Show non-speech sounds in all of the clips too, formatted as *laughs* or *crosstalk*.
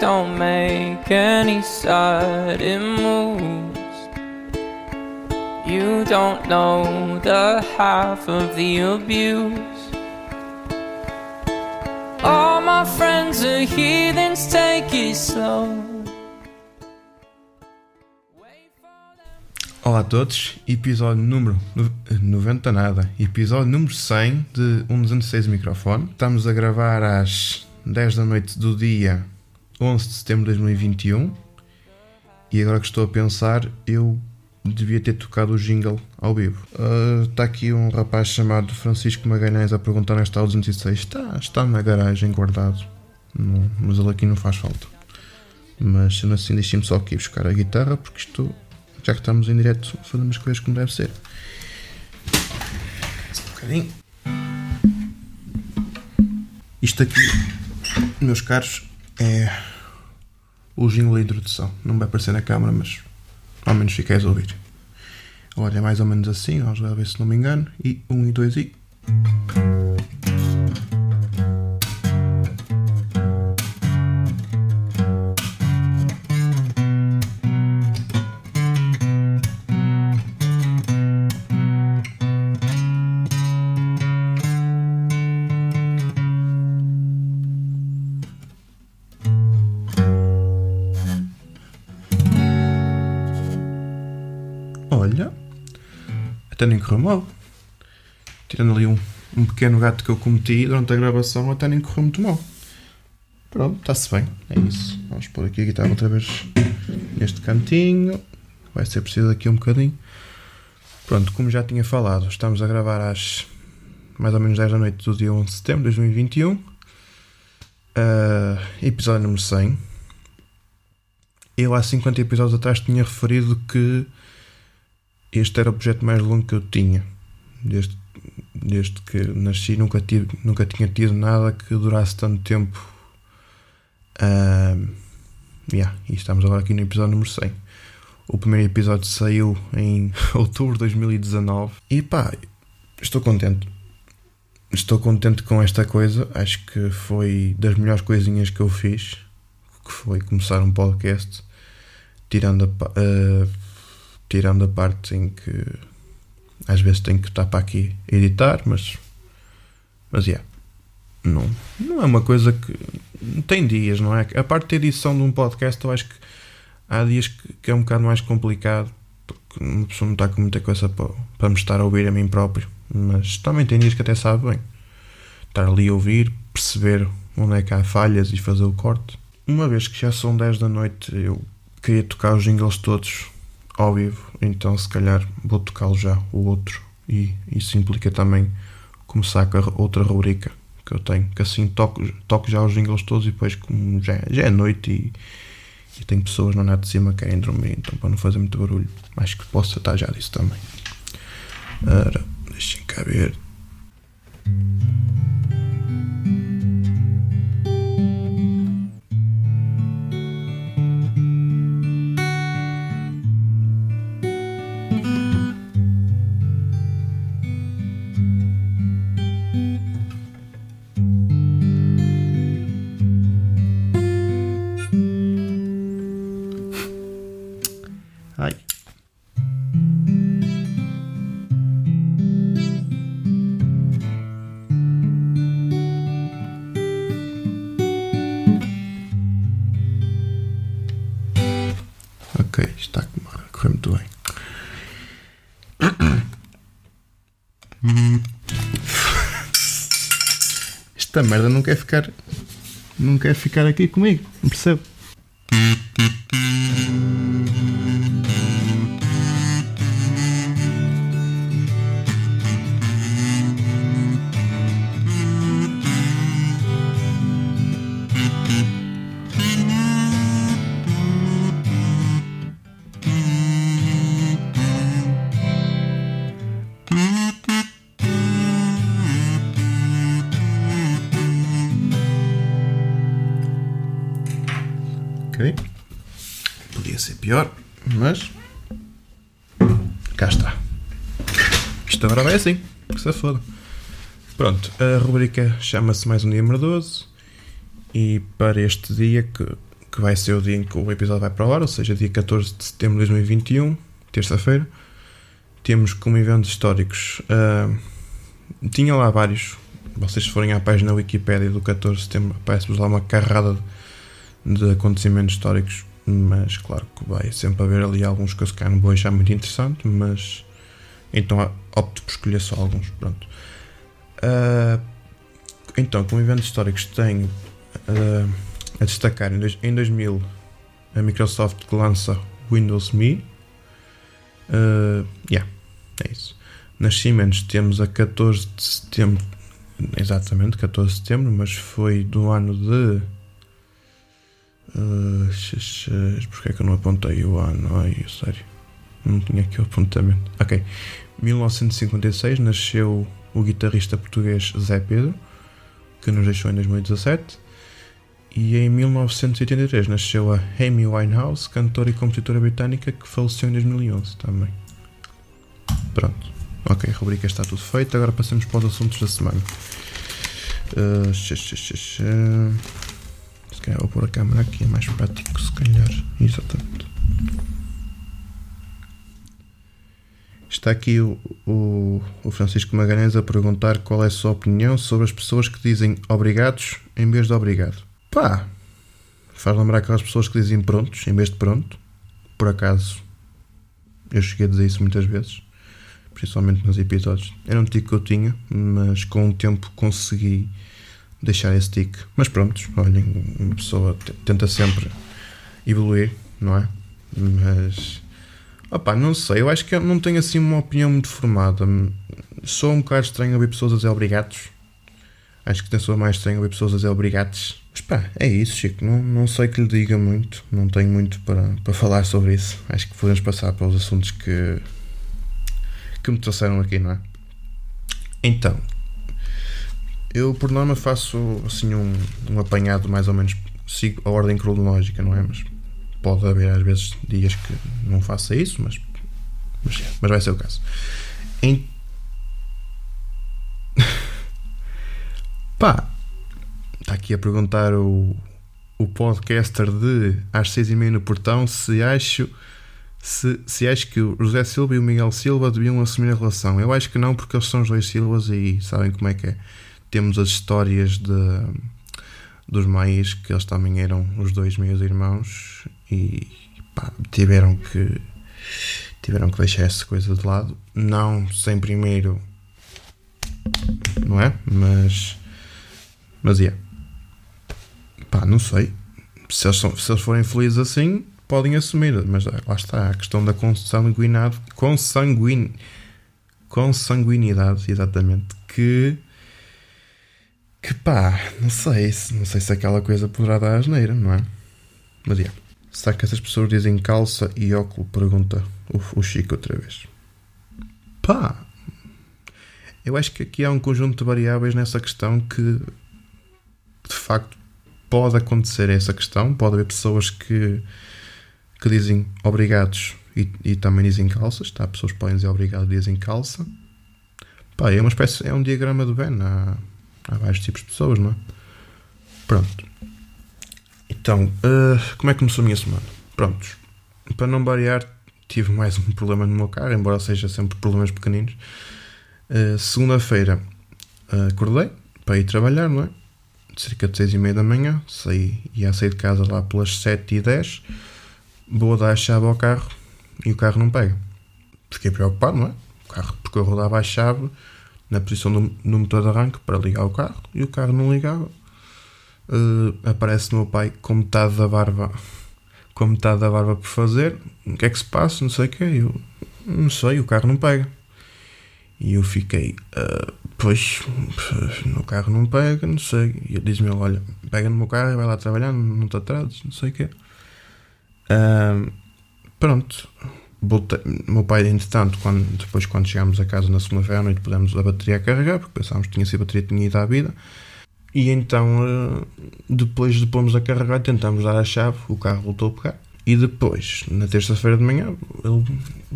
don't make any sudden moves. You don't know the half of the abuse. All my friends are heathens, take it slow. Olá a todos, episódio número no- 90 nada, episódio número 100 de um 206 microfone. Estamos a gravar às 10 da noite do dia 11 de setembro de 2021 e agora que estou a pensar, eu devia ter tocado o jingle ao vivo. Ah, Está aqui um rapaz chamado Francisco Magalhães a perguntar onde está o 206. Está, está na garagem guardado, mas ele aqui não faz falta. Mas sendo assim, deixem-me só aqui buscar a guitarra porque isto já que estamos em direto, fazemos as coisas como deve ser. Só um bocadinho. Isto aqui, meus caros, é o jingle da introdução. Não vai aparecer na câmara, mas ao menos ficais a ouvir. Olha, é mais ou menos assim, vamos ver se não me engano. E um e dois e. correu mal. Tirando ali um, um pequeno gato que eu cometi durante a gravação, até nem correu muito mal. Pronto, está-se bem, é isso. Vamos pôr aqui a guitarra outra vez neste cantinho. Vai ser preciso aqui um bocadinho. Pronto, como já tinha falado, estamos a gravar às mais ou menos 10 da noite do dia 11 de setembro de 2021. Ah, episódio número 100. Eu há 50 episódios atrás tinha referido que este era o projeto mais longo que eu tinha. Desde, desde que nasci, nunca, tive, nunca tinha tido nada que durasse tanto tempo. Yeah, e estamos agora aqui no episódio número 100. O primeiro episódio saiu em *laughs* outubro de 2019. E pá, estou contente. Estou contente com esta coisa. Acho que foi das melhores coisinhas que eu fiz. Que foi começar um podcast. Tirando a, ah, tirando a parte em que às vezes tenho que estar para aqui editar, mas mas yeah, não, não é uma coisa que tem dias, não é? A parte da edição de um podcast eu acho que há dias que, que é um bocado mais complicado porque uma pessoa não está com muita coisa para, para me estar a ouvir a mim próprio, mas também tem dias que até sabe bem estar ali a ouvir, perceber onde é que há falhas e fazer o corte. Uma vez que já são 10 da noite, eu queria tocar os jingles todos ao vivo, então se calhar vou tocá-lo já, o outro, e isso implica também começar com outra rubrica que eu tenho, que assim toco, toco já os jingles todos e depois como já, já é noite e, e tem pessoas no net de cima que querem dormir, então para não fazer muito barulho, acho que posso tratar já disso também. Ora, deixem cá ver. Esta merda não quer ficar. Não quer ficar aqui comigo, não percebo. Foda. Pronto, a rubrica chama-se Mais um Dia Merdoso. E para este dia, que, que vai ser o dia em que o episódio vai para o ar, ou seja, dia 14 de setembro de 2021, terça-feira, temos como eventos históricos. Uh, tinha lá vários. Vocês se forem à página Wikipédia do 14 de setembro, aparece-vos lá uma carrada de acontecimentos históricos, mas claro que vai sempre haver ali alguns que eu se calhar não vou achar muito interessante, mas então opto por escolher só alguns. Pronto. Uh, então, como eventos históricos, tenho uh, a destacar em 2000 a Microsoft lança Windows Me. Uh, yeah, é isso. Nascimentos temos a 14 de setembro, exatamente 14 de setembro, mas foi do ano de. Uh, Porquê é que eu não apontei o ano? Ai, sério. Não tinha aqui o apontamento. Ok. 1956 nasceu o guitarrista português Zé Pedro, que nos deixou em 2017. E em 1983 nasceu a Amy Winehouse, cantora e compositora britânica, que faleceu em 2011 também. Pronto. Ok, a rubrica está tudo feito. Agora passamos para os assuntos da semana. Uh, xa, xa, xa. Se calhar vou pôr a câmera aqui, é mais prático, se calhar. Exatamente. Está aqui o, o, o, Francisco Magalhães a perguntar qual é a sua opinião sobre as pessoas que dizem obrigados em vez de obrigado. Pá, faz lembrar aquelas pessoas que dizem prontos em vez de pronto. Por acaso, eu cheguei a dizer isso muitas vezes, principalmente nos episódios. Era um tique que eu tinha, mas com o tempo consegui deixar esse tique. Mas pronto, olhem, uma pessoa tenta sempre evoluir, não é? Mas Opa, não sei, eu acho que eu não tenho assim uma opinião muito formada. Sou um bocado estranho ouvir pessoas a dizer obrigados. Acho que sou mais estranho ouvir pessoas a dizer obrigados. Mas pá, é isso, Chico. Não, não sei que lhe diga muito. Não tenho muito para, para falar sobre isso. Acho que podemos passar para os assuntos que, que me trouxeram aqui, não é? Então, eu por norma faço assim um, um apanhado mais ou menos. Sigo a ordem cronológica, não é? Mas Pode haver às vezes dias que não faça isso, mas, mas, mas vai ser o caso. Em... *laughs* Pá, está aqui a perguntar o, o podcaster de às seis e meia no portão se acho se, se acho que o José Silva e o Miguel Silva deviam assumir a relação. Eu acho que não, porque eles são os dois Silvas e sabem como é que é. Temos as histórias de, dos maias, que eles também eram os dois meus irmãos, e pá, tiveram que tiveram que deixar essa coisa de lado. Não sem primeiro, não é? Mas, mas. Yeah. Pá, não sei. Se eles, são, se eles forem felizes assim, podem assumir. Mas lá está a questão da consanguinidade, consanguin, consanguinidade, exatamente. Que, que pá, não sei, não sei se aquela coisa poderá dar asneira, não é? Mas é. Será que essas pessoas dizem calça e óculo? Pergunta o, o Chico outra vez. Pá! Eu acho que aqui há um conjunto de variáveis nessa questão que de facto pode acontecer essa questão. Pode haver pessoas que, que dizem obrigados e, e também dizem calças. Tá? Pessoas podem dizer obrigado e dizem calça. Pá, é uma espécie, é um diagrama do Venn. Há, há vários tipos de pessoas, não é? Pronto. Então, uh, como é que começou a minha semana? Prontos, para não variar, tive mais um *laughs* problema no meu carro, embora seja sempre problemas pequeninos. Uh, Segunda-feira uh, acordei para ir trabalhar, não é? Cerca de 6 e meia da manhã, saí, ia sair de casa lá pelas 7 e 10 vou dar a chave ao carro e o carro não pega. Fiquei preocupado, não é? O carro, porque eu rodava a chave na posição do, motor de arranque para ligar o carro e o carro não ligava. Uh, aparece meu pai com metade da barba com metade da barba por fazer. O que é que se passa, não sei o que eu não sei, o carro não pega. E eu fiquei uh, pois, no carro não pega não sei, e ele diz-me olha, pega no meu carro e vai lá trabalhar não te atrases, não sei o que uh, pronto Voltei, meu pai, entretanto, quando, depois quando chegámos a casa na segunda-feira à noite, pudemos a bateria a carregar, porque pensávamos que tinha sido a bateria tinha ido à vida. E então, eh, depois de pôrmos a carregar, tentámos dar a chave, o carro voltou a pegar. E depois, na terça-feira de manhã,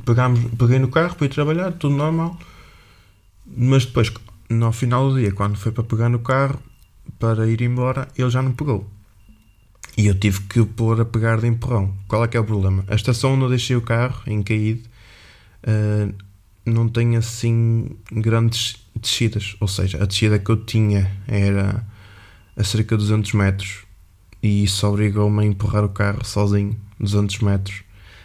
pegámos, peguei no carro para ir trabalhar, tudo normal. Mas depois, no final do dia, quando foi para pegar no carro, para ir embora, ele já não pegou. E eu tive que o pôr a pegar de empurrão. Qual é que é o problema? A estação onde eu deixei o carro, em caído, uh, não tem assim grandes descidas. Ou seja, a descida que eu tinha era a cerca de 200 metros e isso obrigou-me a empurrar o carro sozinho 200 metros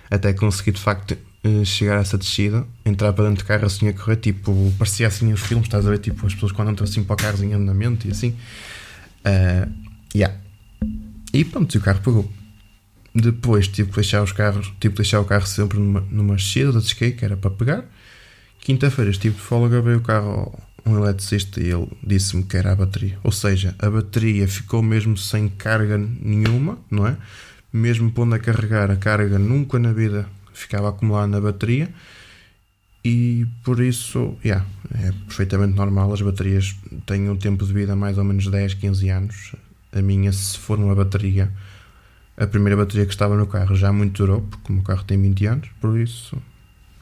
até conseguir de facto eh, chegar a essa descida, entrar para dentro do carro assim a correr, tipo, parecia assim os filmes, estás a ver, tipo, as pessoas quando entram assim para o carro em andamento e assim. Uh, yeah. E pronto, o carro pegou. Depois tive que deixar os carros, tive que deixar o carro sempre numa, numa da skate, que era para pegar. Quinta-feira estive de folga, veio o carro um eletricista e ele disse-me que era a bateria. Ou seja, a bateria ficou mesmo sem carga nenhuma, não é? Mesmo pondo a carregar, a carga nunca na vida ficava acumulada na bateria. E por isso, yeah, é perfeitamente normal. As baterias têm um tempo de vida mais ou menos 10, 15 anos. A minha, se for uma bateria, a primeira bateria que estava no carro já muito durou, porque o meu carro tem 20 anos. Por isso,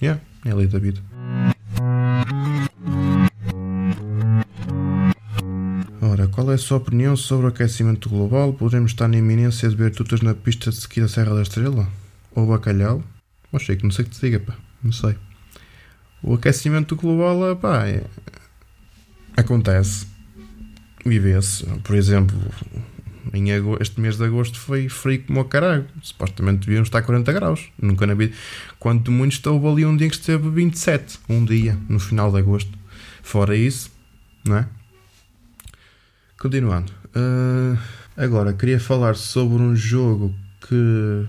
yeah, é a lei da vida. Ora, qual é a sua opinião sobre o aquecimento global? Podemos estar na iminência de ver tutas na pista de ski da Serra da Estrela? Ou bacalhau? Achei que não sei que te diga, pá. Não sei. O aquecimento global, pá, é... acontece. Vê-se. Por exemplo, em agosto, este mês de agosto foi frio como o caralho. Supostamente deviam estar a 40 graus. Nunca na vida. Quanto muito estou ali um dia que esteve 27. Um dia, no final de agosto. Fora isso, não é? Continuando. Uh, agora, queria falar sobre um jogo que,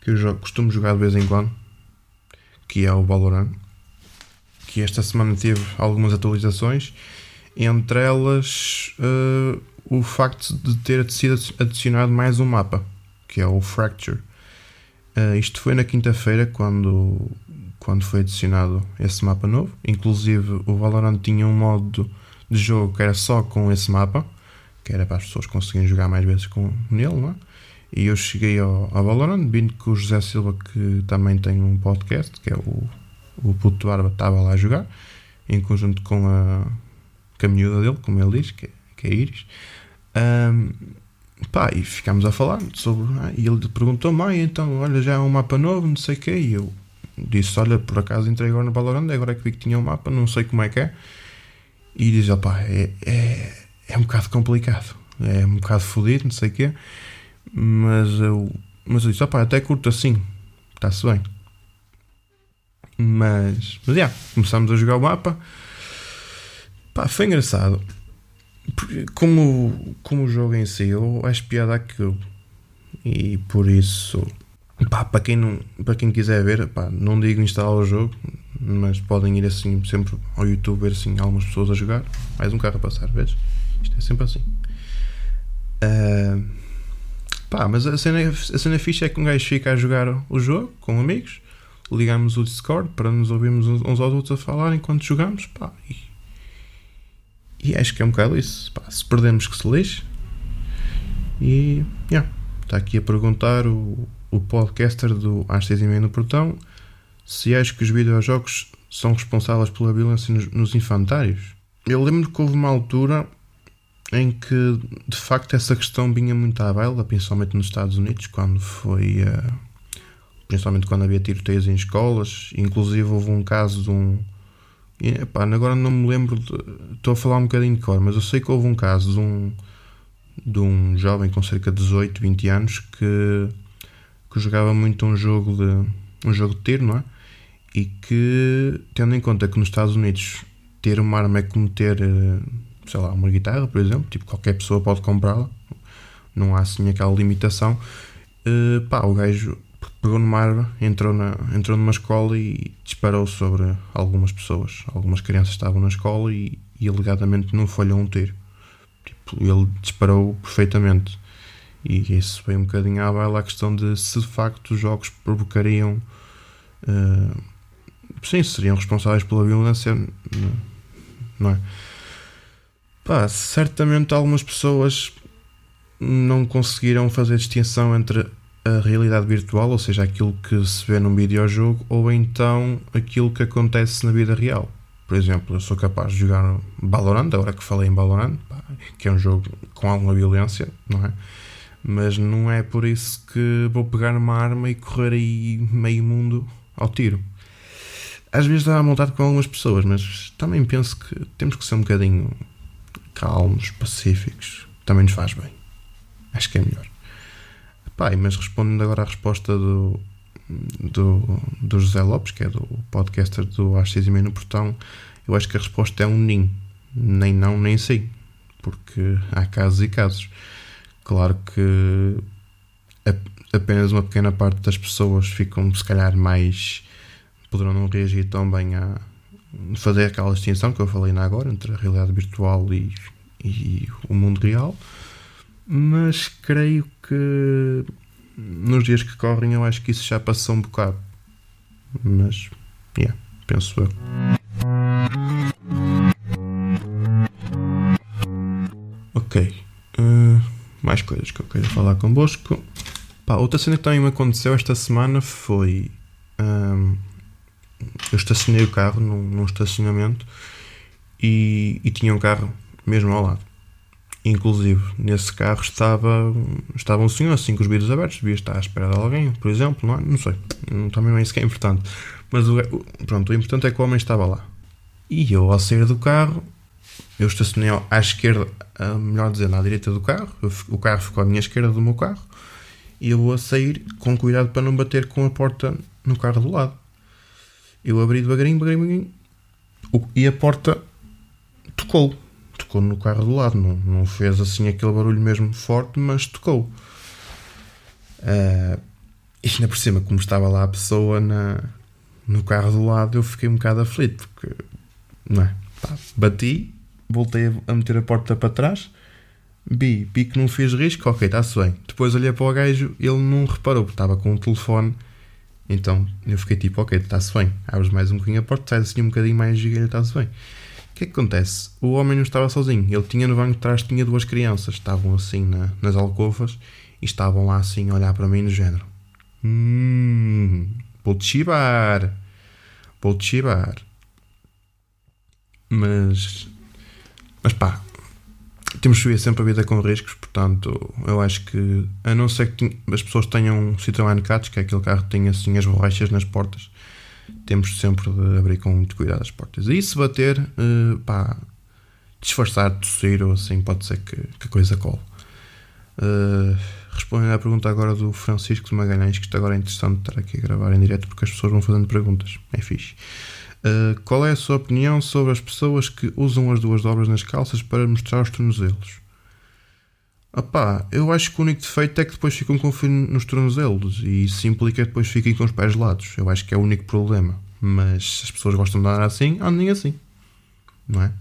que eu jogo, costumo jogar de vez em quando, que é o Valorant. Que esta semana teve algumas atualizações, entre elas uh, o facto de ter sido adicionado mais um mapa, que é o Fracture. Uh, isto foi na quinta-feira, quando, quando foi adicionado esse mapa novo. Inclusive, o Valorant tinha um modo de jogo que era só com esse mapa, que era para as pessoas conseguirem jogar mais vezes com nele, não é? E eu cheguei ao, ao Valorant, vindo com o José Silva, que também tem um podcast, que é o, o Puto Barba, estava lá a jogar, em conjunto com a, com a miúda dele, como ele diz, que, é, que é Iris. Um, pá, e ficámos a falar sobre. Ah, e ele perguntou: Mãe, então, olha, já é um mapa novo, não sei o quê. E eu disse: Olha, por acaso entrei agora no Valorant, agora é que vi que tinha um mapa, não sei como é que é. E diz, opá, é, é, é um bocado complicado, é um bocado fodido, não sei o quê, mas eu, mas eu disse, opá, até curto assim, está-se bem. Mas, mas, yeah, começámos a jogar o mapa, pá, foi engraçado. Como, como o jogo em si, eu acho piada aquilo. E por isso, pá, para quem, não, para quem quiser ver, pá, não digo instalar o jogo, mas podem ir assim sempre ao YouTube ver assim algumas pessoas a jogar. Mais um carro a passar, vês? Isto é sempre assim. Uh, pá, mas a cena, a cena fixa é que um gajo fica a jogar o jogo com amigos, ligamos o Discord para nos ouvirmos uns aos outros a falar enquanto jogamos, pá, e, e acho que é um bocado isso. Pá, se perdemos que se lixe. E yeah, está aqui a perguntar o, o podcaster do Às 6 e meia no portão se acho que os videojogos são responsáveis pela violência nos, nos infantários. Eu lembro que houve uma altura em que de facto essa questão vinha muito à baila, principalmente nos Estados Unidos, quando foi. Uh, principalmente quando havia tiroteios em escolas. Inclusive houve um caso de um. Epá, agora não me lembro, de, estou a falar um bocadinho de cor, mas eu sei que houve um caso de um, de um jovem com cerca de 18, 20 anos que, que jogava muito um jogo de um jogo de tiro, não é? e que, tendo em conta que nos Estados Unidos ter uma arma é como ter, eh, sei lá, uma guitarra, por exemplo, tipo, qualquer pessoa pode comprá-la, não há assim aquela limitação, uh, pá, o gajo pegou numa arma, entrou, na, entrou numa escola e disparou sobre algumas pessoas. Algumas crianças estavam na escola e, e alegadamente não falhou um tiro. Tipo, ele disparou perfeitamente. E isso foi um bocadinho à baila a questão de se de facto os jogos provocariam uh, sim, seriam responsáveis pela violência, não é? Pá, certamente algumas pessoas não conseguiram fazer distinção entre a realidade virtual, ou seja, aquilo que se vê num videojogo, ou então aquilo que acontece na vida real. Por exemplo, eu sou capaz de jogar Valorant, agora que falei em Valorant, que é um jogo com alguma violência, não é? Mas não é por isso que vou pegar uma arma e correr aí meio mundo ao tiro. Às vezes dá vontade com algumas pessoas, mas também penso que temos que ser um bocadinho calmos, pacíficos. Também nos faz bem. Acho que é melhor. Mas respondendo agora à resposta do, do, do José Lopes, que é do podcaster do AX e meio no portão, eu acho que a resposta é um nim. Nem não, nem sim. Porque há casos e casos. Claro que apenas uma pequena parte das pessoas ficam, se calhar, mais. poderão não reagir tão bem a fazer aquela distinção que eu falei na agora entre a realidade virtual e, e o mundo real. Mas creio que nos dias que correm eu acho que isso já passou um bocado. Mas, yeah, penso eu. Ok. Uh, mais coisas que eu queria falar convosco. Pá, outra cena que também me aconteceu esta semana foi. Um, eu estacionei o carro num, num estacionamento e, e, tinha um carro mesmo ao lado. Inclusive, nesse carro estava, estava um senhor assim com os vidros abertos, devia estar à espera de alguém, por exemplo, não, é? não sei. Também não é isso que é importante. Mas o, pronto, o importante é que o homem estava lá. E eu, ao sair do carro, eu estacionei à esquerda, melhor dizendo, à direita do carro. o carro ficou à minha esquerda do meu carro. E eu vou a sair com cuidado para não bater com a porta no carro do lado. Eu abri devagarinho, devagarinho, devagarinho e a porta tocou tocou no carro do lado, não, não fez assim aquele barulho mesmo forte, mas tocou. Uh, e ainda por cima, como estava lá a pessoa na, no carro do lado, eu fiquei um bocado aflito, porque não é? Pá, bati, voltei a meter a porta para trás, vi, vi que não fez risco, ok, está-se bem. Depois olhei para o gajo, ele não reparou, porque estava com o telefone, então eu fiquei tipo, ok, está-se bem. Abres mais um bocadinho a porta, sai assim um bocadinho mais gigante, está-se bem que é que acontece? O homem não estava sozinho. Ele tinha no banco de trás tinha duas crianças. Estavam assim na, nas alcovas e estavam lá assim a olhar para mim no género. Hum, vou-te chibar. Vou-te chibar. Mas. Mas pá. Temos que viver sempre a vida com riscos, portanto, eu acho que, a não ser que as pessoas tenham um Citroën Cats, que é aquele carro que tem assim as borrachas nas portas, temos sempre de abrir com muito cuidado as portas. E se bater, uh, pá, disfarçar, tossir ou assim, pode ser que, que a coisa cole. Uh, respondendo à pergunta agora do Francisco de Magalhães, que está agora é interessante estar aqui a gravar em direto porque as pessoas vão fazendo perguntas. É fixe. Uh, qual é a sua opinião sobre as pessoas que usam as duas dobras nas calças para mostrar os tornozelos? Opá, eu acho que o único defeito é que depois ficam com fio nos tornozelos e isso implica que depois fiquem com os pés lados. Eu acho que é o único problema. Mas se as pessoas gostam de andar assim, andem assim. Não é?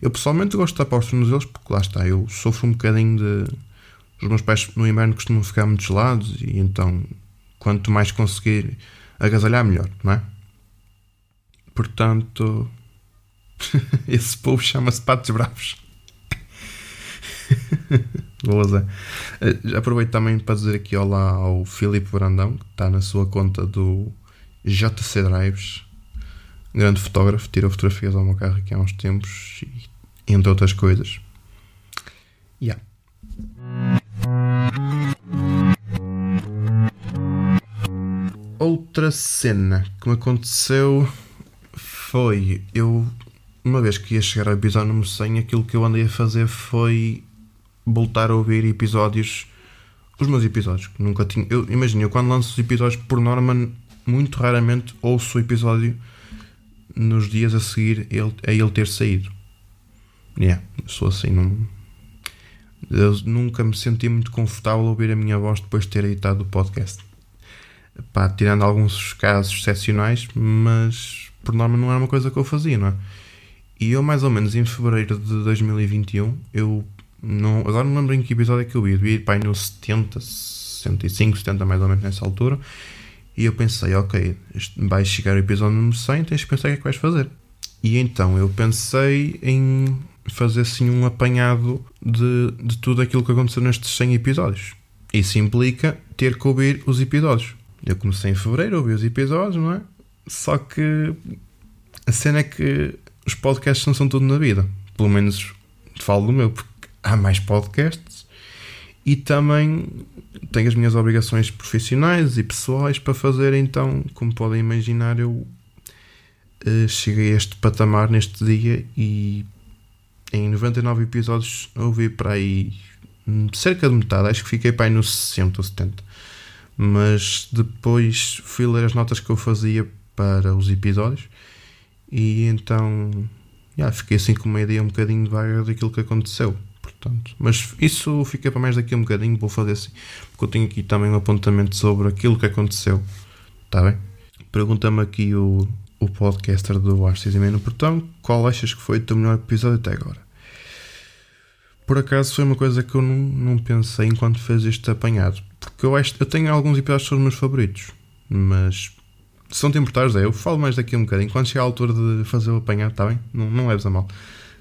Eu pessoalmente gosto de tapar os tornozelos porque lá está, eu sofro um bocadinho de. Os meus pés no inverno costumam ficar muito gelados e então quanto mais conseguir agasalhar, melhor, não é? Portanto, *laughs* esse povo chama-se Patos Bravos. Boa, Zé. Uh, aproveito também para dizer aqui olá ao Filipe Brandão, que está na sua conta do JC Drives, grande fotógrafo, tirou fotografias ao meu carro aqui há uns tempos, entre outras coisas. Yeah. Outra cena que me aconteceu foi eu uma vez que ia chegar ao episódio número 100, aquilo que eu andei a fazer foi voltar a ouvir episódios, os meus episódios, que nunca tinha. Eu imagino, eu quando lanço os episódios, por norma, muito raramente ouço o episódio nos dias a seguir ele, a ele ter saído. Yeah, sou assim, não. Eu nunca me senti muito confortável a ouvir a minha voz depois de ter editado o podcast. Pá, tirando alguns casos excepcionais, mas por norma não era uma coisa que eu fazia, não é? E eu, mais ou menos em fevereiro de 2021, eu não, agora não lembro em que episódio é que eu ia. Eu para aí no 70, 65, 70 mais ou menos nessa altura. E eu pensei, ok, vai chegar o episódio número 100, tens que pensar o que é que vais fazer. E então eu pensei em fazer assim um apanhado de, de tudo aquilo que aconteceu nestes 100 episódios. isso implica ter que ouvir os episódios. Eu comecei em fevereiro a ouvir os episódios, não é? Só que a cena é que os podcasts não são tudo na vida. Pelo menos falo do meu, porque há mais podcasts e também tenho as minhas obrigações profissionais e pessoais para fazer. Então, como podem imaginar, eu uh, cheguei a este patamar neste dia e em 99 episódios ouvi para aí cerca de metade, acho que fiquei para aí nos 60 ou 70. Mas depois fui ler as notas que eu fazia para os episódios e então yeah, fiquei assim com uma ideia um bocadinho vaga daquilo que aconteceu. Portanto, mas isso fica para mais daqui a um bocadinho, vou fazer assim, porque eu tenho aqui também um apontamento sobre aquilo que aconteceu. Está bem? Pergunta-me aqui o, o podcaster do Arces e no Portão qual achas que foi o teu melhor episódio até agora? Por acaso foi uma coisa que eu não, não pensei enquanto fez este apanhado, porque eu, eu tenho alguns episódios que são os meus favoritos, mas se não te importares, é, eu falo mais daqui a um bocadinho. Quando chegar a altura de fazer o apanhado, está bem? Não, não leves a mal.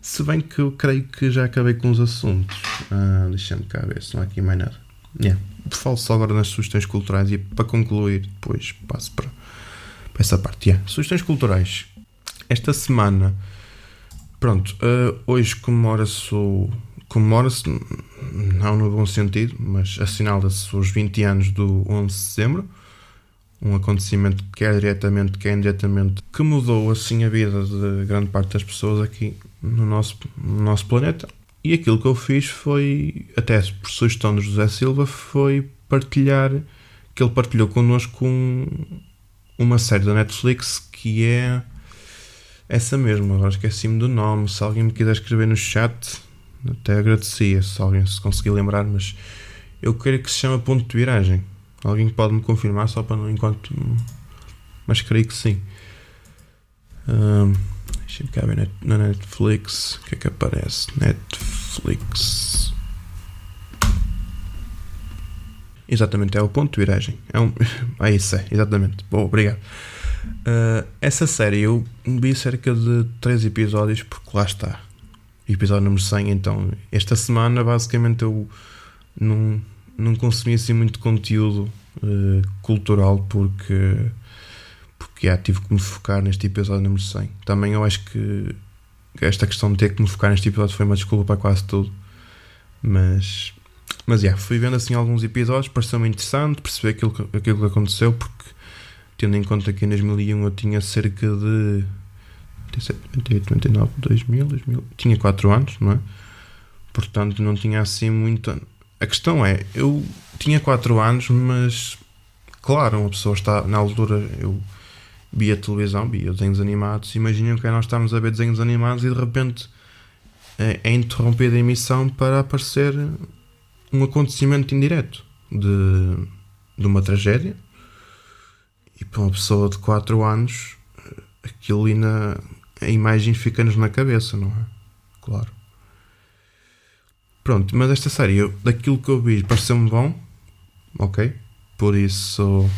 Se bem que eu creio que já acabei com os assuntos. Ah, Deixa-me cá ver se não há aqui mais nada. Yeah. Falo só agora nas sugestões culturais e para concluir, depois passo para, para essa parte. Yeah. Sugestões culturais. Esta semana, pronto, uh, hoje comemora-se. Comemora-se, não no bom sentido, mas assinala-se os 20 anos do 11 de setembro um acontecimento quer diretamente, quer indiretamente, que mudou assim a vida de grande parte das pessoas aqui no nosso, no nosso planeta. E aquilo que eu fiz foi, até por sugestão de José Silva, foi partilhar, que ele partilhou connosco um, uma série da Netflix que é essa mesma, agora esqueci-me do nome, se alguém me quiser escrever no chat, até agradecia se alguém se conseguir lembrar, mas eu creio que se chama Ponto de Viragem Alguém pode me confirmar só para não enquanto. Mas creio que sim. Um, Deixa-me cá ver na Netflix. O que é que aparece? Netflix. Exatamente, é o ponto de viragem. É, um... *laughs* é isso, é, exatamente. Boa, obrigado. Uh, essa série eu vi cerca de 3 episódios, porque lá está. Episódio número 100. Então, esta semana, basicamente, eu não não consumi assim muito conteúdo uh, cultural porque porque já tive que me focar neste episódio número 100. Também eu acho que esta questão de ter que me focar neste episódio foi uma desculpa para quase tudo. Mas, mas yeah, fui vendo assim alguns episódios, pareceu-me interessante perceber aquilo que, aquilo que aconteceu, porque tendo em conta que em 2001 eu tinha cerca de 98, 99, 2000, 2000 tinha 4 anos, não é? Portanto, não tinha assim muito. A questão é, eu tinha 4 anos, mas claro, uma pessoa está na altura, eu via televisão, via desenhos animados, imaginem que é nós estamos a ver desenhos animados e de repente é, é interrompida a emissão para aparecer um acontecimento indireto de, de uma tragédia e para uma pessoa de 4 anos aquilo ali na a imagem fica-nos na cabeça, não é? Claro. Pronto, mas esta série, eu, daquilo que eu vi, pareceu-me bom. Ok? Por isso,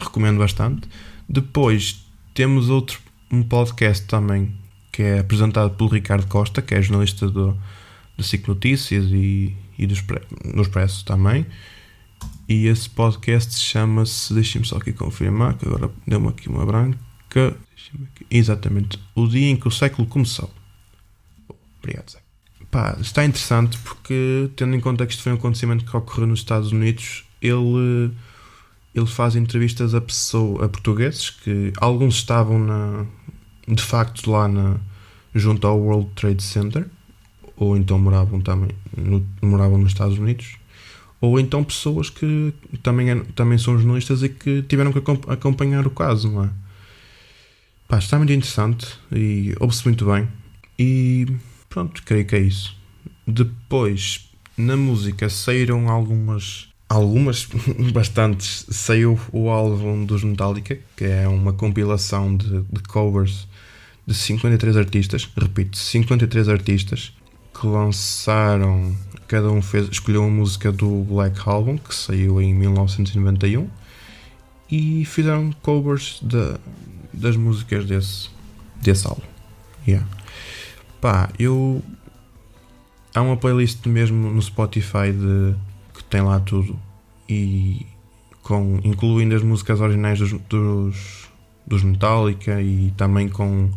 recomendo bastante. Depois, temos outro um podcast também que é apresentado pelo Ricardo Costa, que é jornalista do, do SIC Notícias e, e do, do Expresso também. E esse podcast chama-se, deixem-me só aqui confirmar, que agora deu-me aqui uma branca. Aqui, exatamente, O Dia em que o Século Começou. Obrigado, Zé. Pá, está interessante porque, tendo em conta que isto foi um acontecimento que ocorreu nos Estados Unidos, ele, ele faz entrevistas a, pessoa, a portugueses que alguns estavam na, de facto lá na, junto ao World Trade Center, ou então moravam também no, moravam nos Estados Unidos, ou então pessoas que também, também são jornalistas e que tiveram que acompanhar o caso, não é? Pá, está muito interessante e ouve-se muito bem. E Pronto, creio que é isso. Depois, na música, saíram algumas. Algumas, *laughs* bastantes. Saiu o álbum dos Metallica, que é uma compilação de, de covers de 53 artistas. Repito, 53 artistas que lançaram. Cada um fez, escolheu uma música do Black Album, que saiu em 1991, e fizeram covers de, das músicas desse, desse álbum. Yeah. Pá, eu. Há uma playlist mesmo no Spotify de, tem lá tudo. e com, incluindo as músicas originais dos, dos, dos Metallica e também com,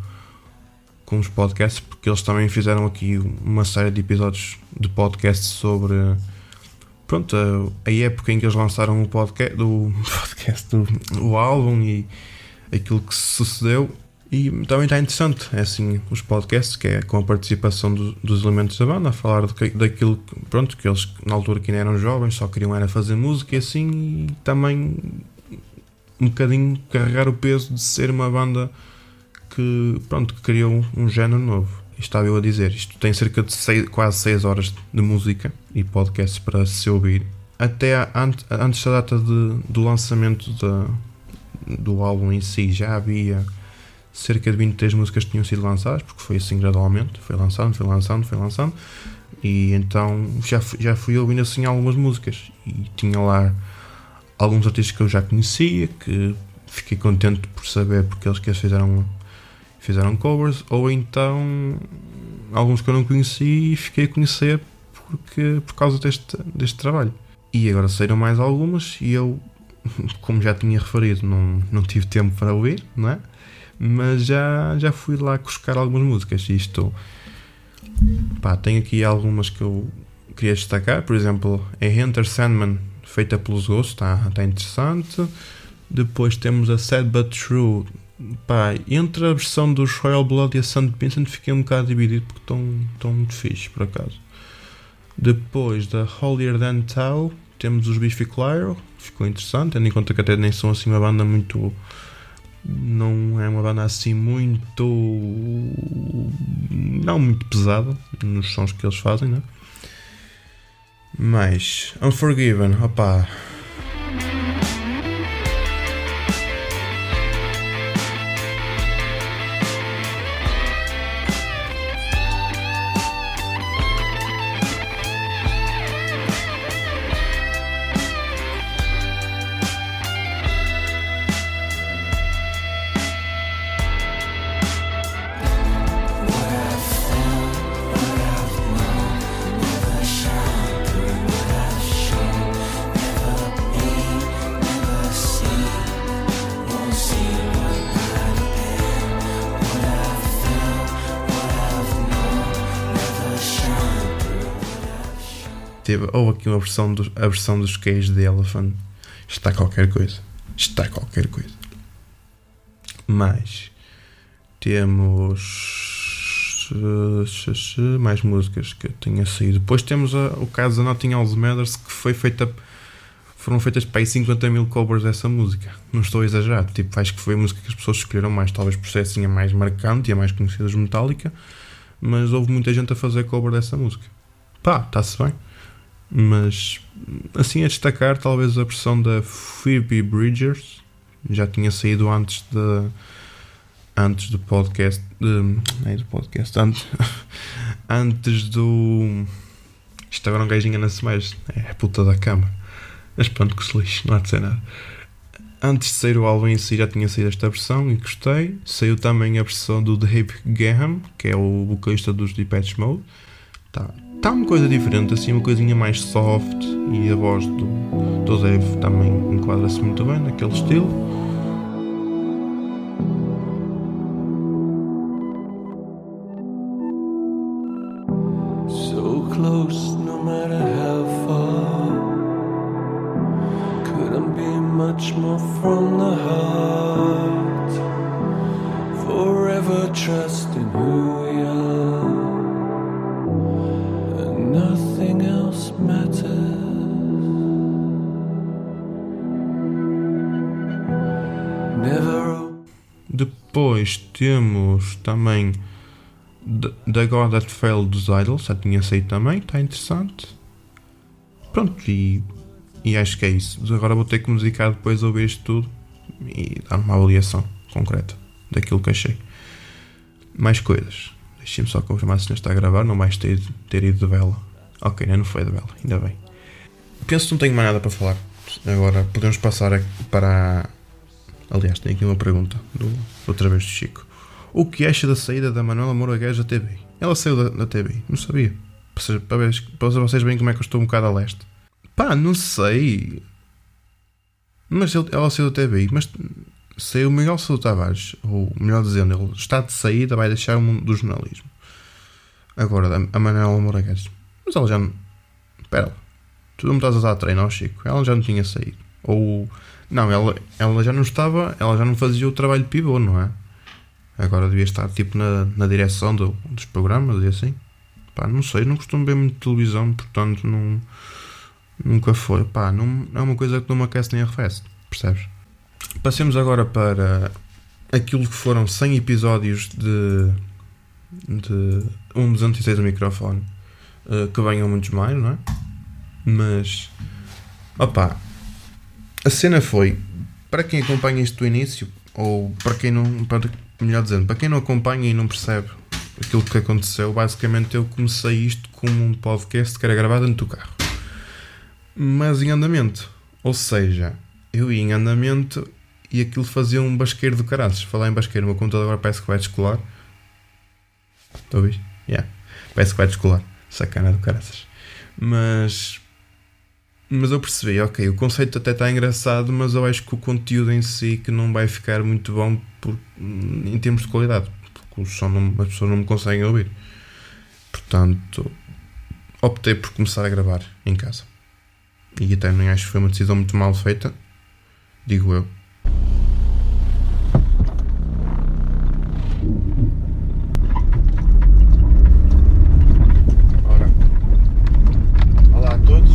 com os podcasts, porque eles também fizeram aqui uma série de episódios de podcasts sobre pronto, a, a época em que eles lançaram o podcast, do, *laughs* podcast do, o álbum e aquilo que sucedeu. E também está interessante, é assim, os podcasts, que é com a participação do, dos elementos da banda, a falar daquilo pronto, que eles na altura que ainda eram jovens, só queriam era fazer música e assim, e também um bocadinho carregar o peso de ser uma banda que, pronto, que criou um, género novo. Estava eu a dizer, isto tem cerca de seis, quase 6 horas de música e podcasts para se ouvir. Até antes da data de, do lançamento da, do álbum em si já havia cerca de 23 músicas tinham sido lançadas, porque foi assim gradualmente, foi lançando, foi lançando, foi lançando, e então já, já fui ouvindo assim algumas músicas e tinha lá alguns artistas que eu já conhecia, que fiquei contente por saber porque eles que fizeram fizeram covers, ou então alguns que eu não conheci e fiquei a conhecer porque, por causa deste, deste trabalho. E agora saíram mais algumas e eu *laughs* como já tinha referido, não, não tive tempo para ouvir, não é? Mas já, já fui lá buscar algumas músicas e estou. Pá, tenho aqui algumas que eu queria destacar, por exemplo, a Enter Sandman, feita pelos Ghosts, está tá interessante. Depois temos a Sad But True. Pá, entre a versão dos Royal Blood e a St. Vincent fiquei um bocado dividido porque estão, estão muito fixe, por acaso. Depois da Holier Than Thou, temos os Biffy Clyro, ficou interessante, tendo em conta que até nem são assim uma banda muito. Não é uma banda assim muito. Não muito pesada nos sons que eles fazem, né? Mas. Unforgiven, opá. Aqui uma versão do, a versão dos Cage de Elephant está qualquer coisa. Está qualquer coisa. Mais temos mais músicas que tenha saído. Depois temos a, o caso da Nothing Else Matters que foi feita foram feitas para aí 50 mil covers dessa música. Não estou a exagerar. Tipo, acho que foi a música que as pessoas escolheram mais, talvez por ser assim a mais marcante e a mais conhecida dos Metallica, mas houve muita gente a fazer cover dessa música. Pá, está-se bem. Mas assim a destacar, talvez a versão da Phoebe Bridgers. Já tinha saído antes de antes do podcast de, é do podcast antes, *laughs* antes do isto agora um gajo engana-se mais é a puta da cama. Mas pronto que se lixe, não há de ser nada. Antes de sair o álbum em si já tinha saído esta versão e gostei. Saiu também a versão do Dave Graham que é o vocalista dos Depeche Mode. Tá, Está uma coisa diferente, assim, uma coisinha mais soft e a voz do, do Dave também enquadra-se muito bem naquele estilo. Temos também The God That Fell dos Idols, já tinha saído também, está interessante. Pronto, e, e acho que é isso. Agora vou ter que me dedicar depois a ouvir isto tudo e dar uma avaliação concreta daquilo que achei. Mais coisas. Deixem-me só confirmar se não está a gravar, não vais ter, ter ido de vela. Ok, não foi de vela, ainda bem. Penso que não tenho mais nada para falar. Agora podemos passar para. Aliás, tenho aqui uma pergunta do, outra vez do Chico. O que acha da saída da Manuela Moura da TV? Ela saiu da, da TV, não sabia. Para, ver, para vocês verem como é que eu estou um bocado a leste. Pá, não sei. Mas ela saiu da TVI, mas saiu o Miguel Sousa Tavares, ou melhor dizendo, ele está de saída, vai deixar o mundo do jornalismo. Agora, a, Manuela Moura Guedes. Mas ela já não. Espera lá. Tu não me estás a dar treino ao Chico. Ela já não tinha saído. Ou. Não, ela, ela já não estava. Ela já não fazia o trabalho de pivô, não é? Agora devia estar tipo na, na direção do, dos programas e assim. Pá, não sei, não costumo ver muito televisão, portanto não. Nunca foi. Pá, não, é uma coisa que não me aquece nem arrefece. Percebes? Passemos agora para aquilo que foram 100 episódios de. de um 206 no microfone. Uh, que venham muitos mais, não é? Mas. Opá. A cena foi. Para quem acompanha isto do início, ou para quem não. Para, melhor dizendo, para quem não acompanha e não percebe aquilo que aconteceu, basicamente eu comecei isto como um podcast que era gravado dentro do carro. Mas em andamento. Ou seja, eu ia em andamento e aquilo fazia um basqueiro do caraças. Falar em basqueiro, o meu computador agora parece que vai descolar. Estou a ouvir? Yeah. Parece que vai descolar. Sacana do caraças. Mas. Mas eu percebi, ok, o conceito até está engraçado, mas eu acho que o conteúdo em si que não vai ficar muito bom por, em termos de qualidade, porque o som não, as pessoas não me conseguem ouvir. Portanto, optei por começar a gravar em casa. E até nem acho que foi uma decisão muito mal feita, digo eu. Ora, olá a todos,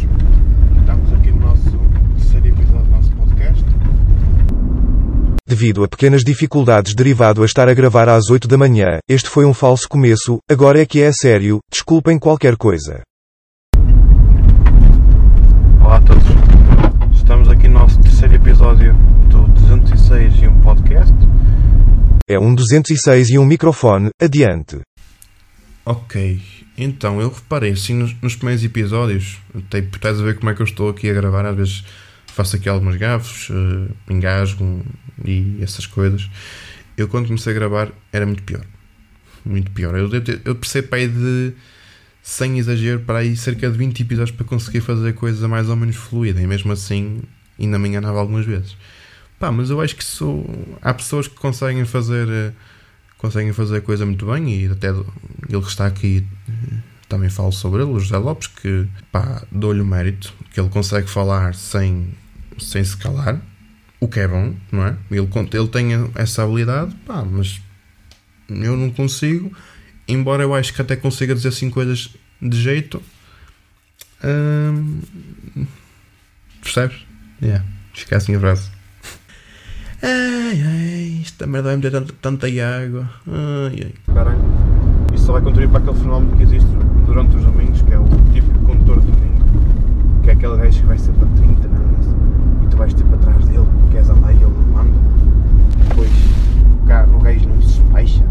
estamos aqui no nosso terceiro episódio do nosso podcast. Devido a pequenas dificuldades derivado a estar a gravar às 8 da manhã, este foi um falso começo, agora é que é sério, desculpem qualquer coisa. Olá a todos, estamos aqui no nosso terceiro episódio do 206 e um podcast. É um 206 e um microfone, adiante. Ok, então eu reparei assim nos, nos primeiros episódios, até por estás a ver como é que eu estou aqui a gravar, às vezes faço aqui alguns gafos, uh, engasgo e essas coisas. Eu quando comecei a gravar era muito pior, muito pior. Eu, ter- eu de, sem exagero, para aí cerca de 20 episódios para conseguir fazer a coisa mais ou menos fluida e mesmo assim ainda me enganava algumas vezes. Pá, mas eu acho que isso, há pessoas que conseguem fazer. eh, conseguem fazer a coisa muito bem e até ele que está aqui eh, também falo sobre ele, o José Lopes, que pá, dou-lhe o mérito, que ele consegue falar sem, sem se calar, o que é bom, não é? Ele, ele tem essa habilidade, pá, mas eu não consigo, embora eu acho que até consiga dizer assim coisas de jeito. hum, percebes? Yeah, assim a frase. Ai, ai, esta merda vai meter tanta, tanta água. Ai, ai. Caralho. Isso só vai contribuir para aquele fenómeno que existe durante os domingos, que é o típico condutor de domingo, que é aquele gajo que vai sempre a 30, não é? e tu vais tipo atrás dele, queres andar e ele não anda. Depois o, carro, o gajo não se despecha,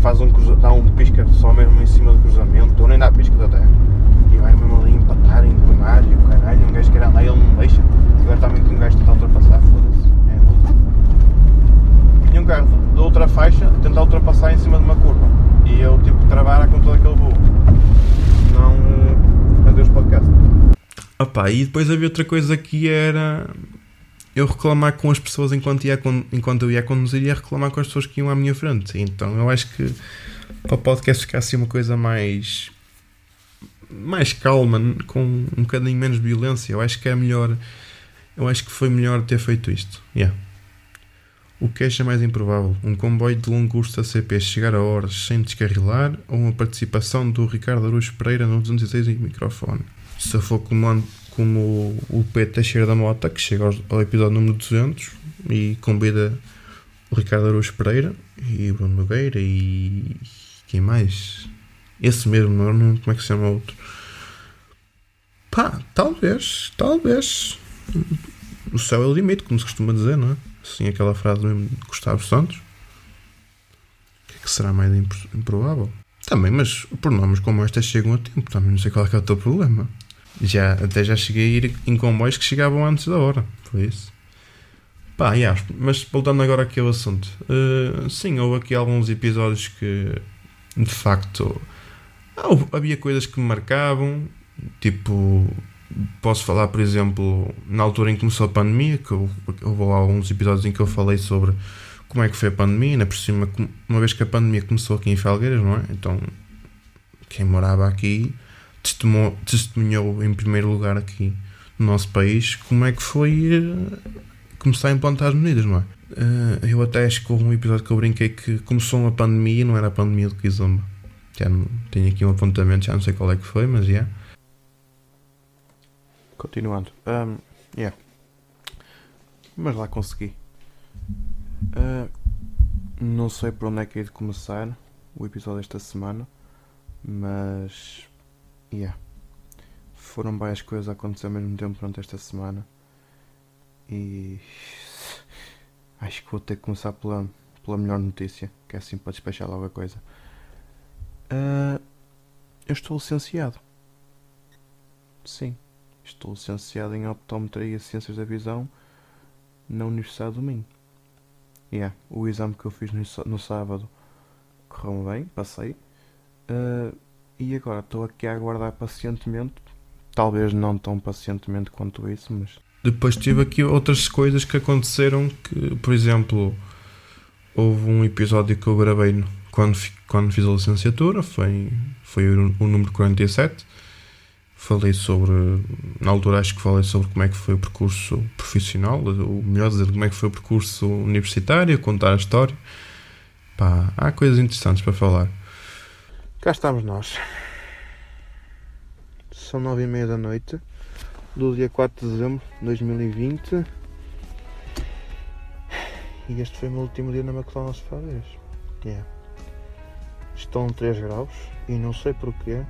faz um dá um pisca só mesmo em cima do cruzamento, ou nem dá pisca até. E vai mesmo ali empatar, empenar e o caralho, um gajo quer andar e ele não deixa. Agora também que um gajo tenta ultrapassar, foda-se. É louco vinha um carro de outra faixa a tentar ultrapassar em cima de uma curva e eu tipo travar com todo aquele voo. Não. Adeus podcast. Opa, e depois havia outra coisa que era eu reclamar com as pessoas enquanto, ia, enquanto eu ia conduzir ia reclamar com as pessoas que iam à minha frente. Então eu acho que para o podcast ficar assim uma coisa mais mais calma, com um bocadinho menos violência, eu acho que é melhor. Eu acho que foi melhor ter feito isto. Yeah. O que acha mais improvável? Um comboio de longo curso da CP chegar a horas sem descarrilar ou uma participação do Ricardo Aruz Pereira no 206 em microfone? Se eu for como, an- como o- Pedro Teixeira da Mota, que chega ao episódio número 200 e convida o Ricardo Aruz Pereira e o Bruno Nogueira e quem mais? Esse mesmo, não, como é que se chama outro? Pá, talvez, talvez. O céu é o limite, como se costuma dizer, não é? Assim, aquela frase mesmo de Gustavo Santos. O que é que será mais impro- improvável? Também, mas pronomes como esta chegam a tempo. Também não sei qual é, que é o teu problema. Já, até já cheguei a ir em comboios que chegavam antes da hora. Foi isso. Pá, yeah, mas voltando agora aqui ao assunto. eh, sim, houve aqui alguns episódios que, de facto, havia coisas que me marcavam. Tipo, posso falar, por exemplo, na altura em que começou a pandemia, que eu, houve lá alguns episódios em que eu falei sobre como é que foi a pandemia, ainda por cima, uma vez que a pandemia começou aqui em Felgueiras, não é? Então, quem morava aqui testemunhou, em primeiro lugar aqui no nosso país como é que foi eh, começar a implantar as medidas, não é? Eh, eu até acho que houve um episódio que eu brinquei que começou uma pandemia e não era a pandemia do Kizomba. Já não, tenho aqui um apontamento, já não sei qual é que foi, mas já. Continuando. Um, yeah. Mas lá consegui. Uh, não sei por onde é que hei de começar o episódio desta semana, mas. Yeah. Foram várias coisas a acontecer ao mesmo tempo durante esta semana e. *sighs* Acho que vou ter que começar pela, pela melhor notícia, que é assim para despechar logo a coisa. Uh, eu estou licenciado. Sim. Estou licenciado em Optometria e Ciências da Visão na Universidade do Minho. Yeah, o exame que eu fiz no, no sábado correu bem, passei. Uh, e agora estou aqui a aguardar pacientemente. Talvez não tão pacientemente quanto isso, mas. Depois tive aqui outras coisas que aconteceram que, por exemplo, houve um episódio que eu gravei quando, quando fiz a licenciatura, foi, foi o, o número 47 falei sobre, na altura acho que falei sobre como é que foi o percurso profissional, ou melhor dizer, como é que foi o percurso universitário, contar a história. Pá, há coisas interessantes para falar. Cá estamos nós. São nove e meia da noite do dia 4 de dezembro de 2020 e este foi o meu último dia na McDonald's Fabres. Yeah. Estão 3 graus e não sei porquê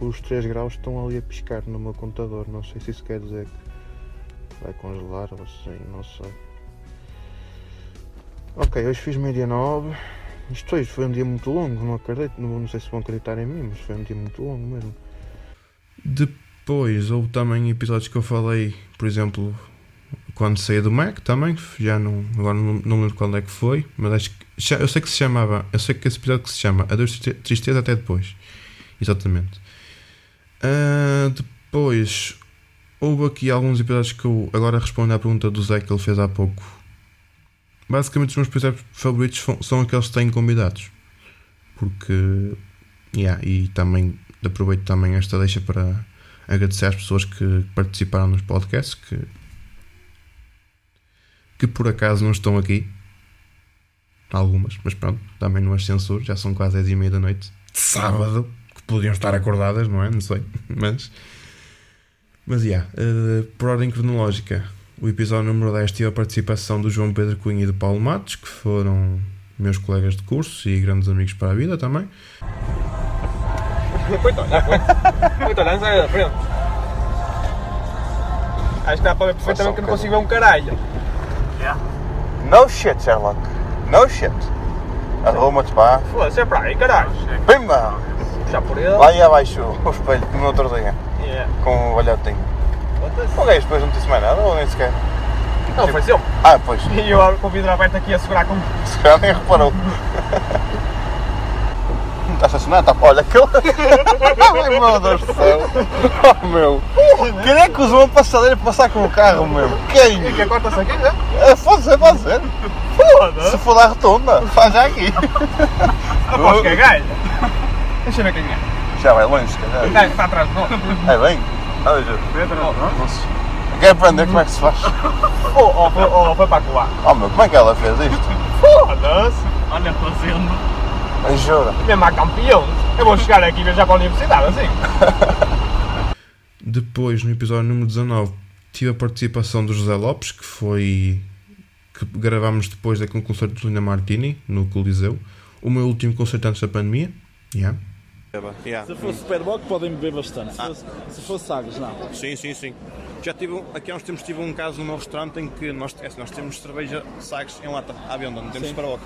os 3 graus estão ali a piscar no meu computador. Não sei se isso quer dizer que vai congelar ou assim, não sei. Ok, hoje fiz meio dia 9. Isto hoje foi um dia muito longo, não acredito. Não, não sei se vão acreditar em mim, mas foi um dia muito longo mesmo. Depois houve também episódios que eu falei, por exemplo, quando saí do Mac também, já não, agora não, não lembro quando é que foi, mas acho que já- eu sei que se chamava, eu sei que esse episódio que se chama Adeus Triste- Tristeza até depois. Exatamente. Ah, depois houve aqui alguns episódios que eu agora respondo à pergunta do Zé que ele fez há pouco. Basicamente os meus episódios favoritos são, aqueles que têm convidados. Porque yeah, e também aproveito também esta deixa para agradecer às pessoas que participaram nos podcasts que, que por acaso não estão aqui. Algumas, mas pronto, também não as censuro, já são quase 10 e meia da noite. Sábado, que podiam estar acordadas, não é? Não sei, *laughs* mas. Mas, yeah, eh, por ordem cronológica, o episódio número 10 teve a participação do João Pedro Cunha e do Paulo Matos, que foram meus colegas de curso e grandes amigos para a vida também. A olhar, a olhar, sai da frente. Acho que dá para ver perfeitamente que não consigo ver um caralho. No shit, Sherlock. No shit. Arruma-te, pá. Foda-se, é para aí, caralho. Pimba! Já por ele. Lá aí abaixo o espelho, no outro dia, Yeah. com o olhotinho. O gajo depois não disse mais nada, ou nem sequer. Não, foi seu. Ah, pois, *laughs* E eu com o vidro aberto aqui a segurar com. se calhar nem reparou. Está *laughs* estacionado, está. Olha aquele. *laughs* Ai meu Deus do céu! Oh meu! Quem é que usou uma passadeira para passar com o carro, meu? Quem? E que corta-se aqui, né? É, Foda-se, pode ser. Se for da rotunda, faz já aqui. Aposto que é galho. Deixa eu ver quem é. Já vai longe, se calhar. Gajo está atrás de nós. É bem? Olha, Ju. Quer aprender como é que se faz? *laughs* Oh, oh, foi- oh, foi para colar. Oh meu, como é que ela fez isto? *laughs* Foda-se. Olha, fazendo. Ai, jura? Mesmo a campeão. Eu vou chegar aqui e viajar para a universidade assim. *laughs* Depois, no episódio número 19, tive a participação do José Lopes, que foi. que gravámos depois daquele concerto de Lina Martini, no Coliseu. O meu último concerto antes da pandemia. Yeah. Se fosse Superboc podem beber bastante. Se fosse, se fosse Sagres, não. Sim, sim, sim. Já tive, aqui há uns tempos tive um caso meu restaurante em que nós, é assim, nós temos cerveja Sagres em lata, à venda, não temos Sim. para uh,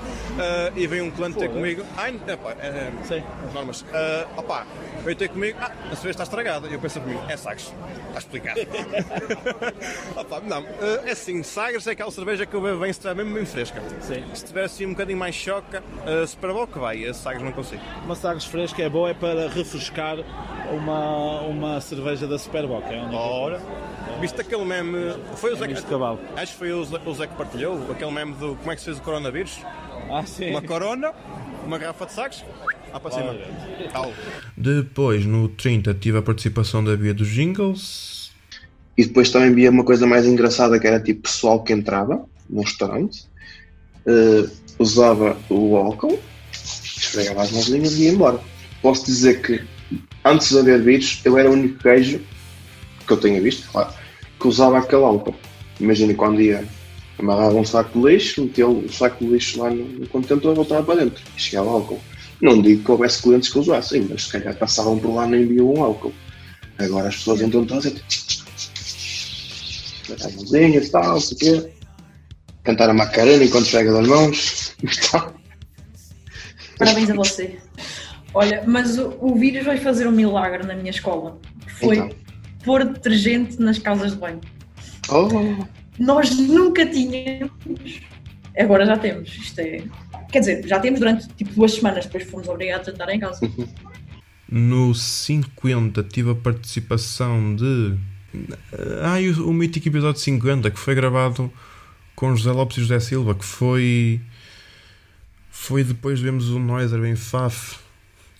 E veio um cliente ter Foda. comigo. Ai, é, é, Sim. as normas. Uh, opá, veio ter comigo. Ah, a cerveja está estragada. E eu penso comigo, é Sagres. Está explicado. *laughs* opá, não, uh, é assim, Sagres é aquela cerveja que eu bebo bem se estiver mesmo bem fresca. Sim. Se estiver assim um bocadinho mais choca, uh, se para que vai, a Sagres não consigo. Uma Sagres fresca é boa, é para refrescar uma, uma cerveja da Superboc. É Ora, viste aquele meme. Foi o Zé cavalo. Acho que foi o Zé, o Zé que partilhou aquele meme do como é que se fez o coronavírus? Ah, sim. Uma corona, uma garrafa de sacos, lá para cima. Tal. Depois, no 30, tive a participação da Bia dos Jingles. E depois também via uma coisa mais engraçada que era tipo pessoal que entrava num restaurante, eh, usava o álcool, esfregava as mãozinhas e ia embora. Posso dizer que antes de haver vírus, eu era o único queijo que eu tenha visto, claro, que usava álcool. Imagina quando ia amarrava um saco de lixo, metia o saco de lixo lá no, contentor e voltava para dentro e chegava álcool. Não digo que houvesse clientes que usassem, mas se calhar passavam por lá e nem viam um álcool. Agora as pessoas entram todas mãozinhas e tal, não sei o quê. Cantar a Macarena enquanto pega das mãos. e tal. Parabéns a você. Olha, mas o, o vírus vai fazer um milagre na minha escola. Foi Então. Pôr detergente nas casas de banho. Oh, Nós nunca tínhamos. Agora já temos. Isto é. Quer dizer, já temos durante tipo duas semanas, depois fomos obrigados a estar em casa. *laughs* No 50, tive a participação de. Ai, o, o mítico episódio 50, que foi gravado com José Lopes e José Silva, que foi. Foi depois de vermos o Noiser bem Faf.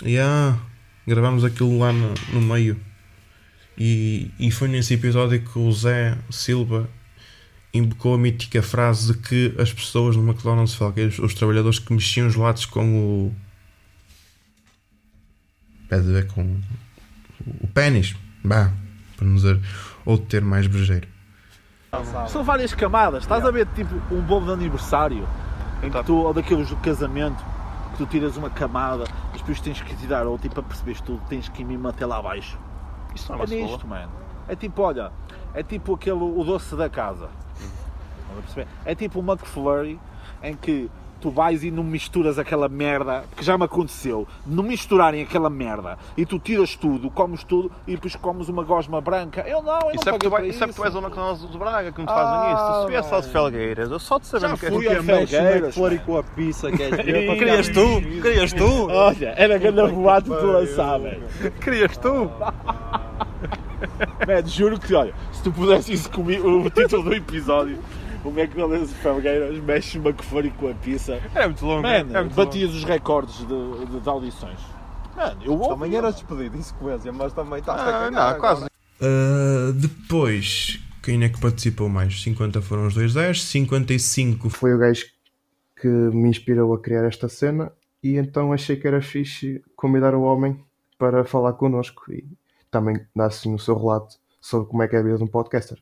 E ah, gravámos aquilo lá no, no meio. E, e foi nesse episódio que o Zé Silva invocou a mítica frase de que as pessoas no McDonald's Felgueiros, os trabalhadores que mexiam os lados com o. Pede a ver com o pênis, bah, para não dizer outro termo mais brejeiro. São várias camadas. Estás a ver tipo um bolo de aniversário em que tu, ou daqueles do casamento, que tu tiras uma camada, mas depois tens que tirar, ou tipo a perceberes tudo, tens que ir mesmo até lá abaixo. Isso não É é uma mano. É tipo, olha, é tipo aquele, o doce da casa. É tipo uma McFlurry em que tu vais e não misturas aquela merda, que já me aconteceu, não misturarem aquela merda e tu tiras tudo, comes tudo e depois comes uma gosma branca. Eu não, eu Isso é, não vai- para isso é porque tu és o McDonald's de Braga que me te Ah, fazem isso. Se viesse só de mano. Felgueiras, eu só saber Já que é fui és. a Felgueiras. Flori mano. com a pizza, queres ver? Para Querias tu? Querias tu? Olha, era *laughs* grande boato de lançar, velho. Querias tu? Man, juro que, olha, se tu pudesse isso comigo, o título do episódio, o McDonald's de Felgueiras mexe uma que for com a pizza. É muito longo. Man, é muito batias os recordes de, de, de audições. Mano, eu ouvi. Também era despedido em sequência, mas também está longo. a Ah, cagar não, quase. Uh, depois, quem é que participou mais? 50 foram os 210, 55 foi o gajo que me inspirou a criar esta cena e então achei que era fixe convidar o homem para falar connosco e também dar assim o seu relato sobre como é que é a vida de um podcaster.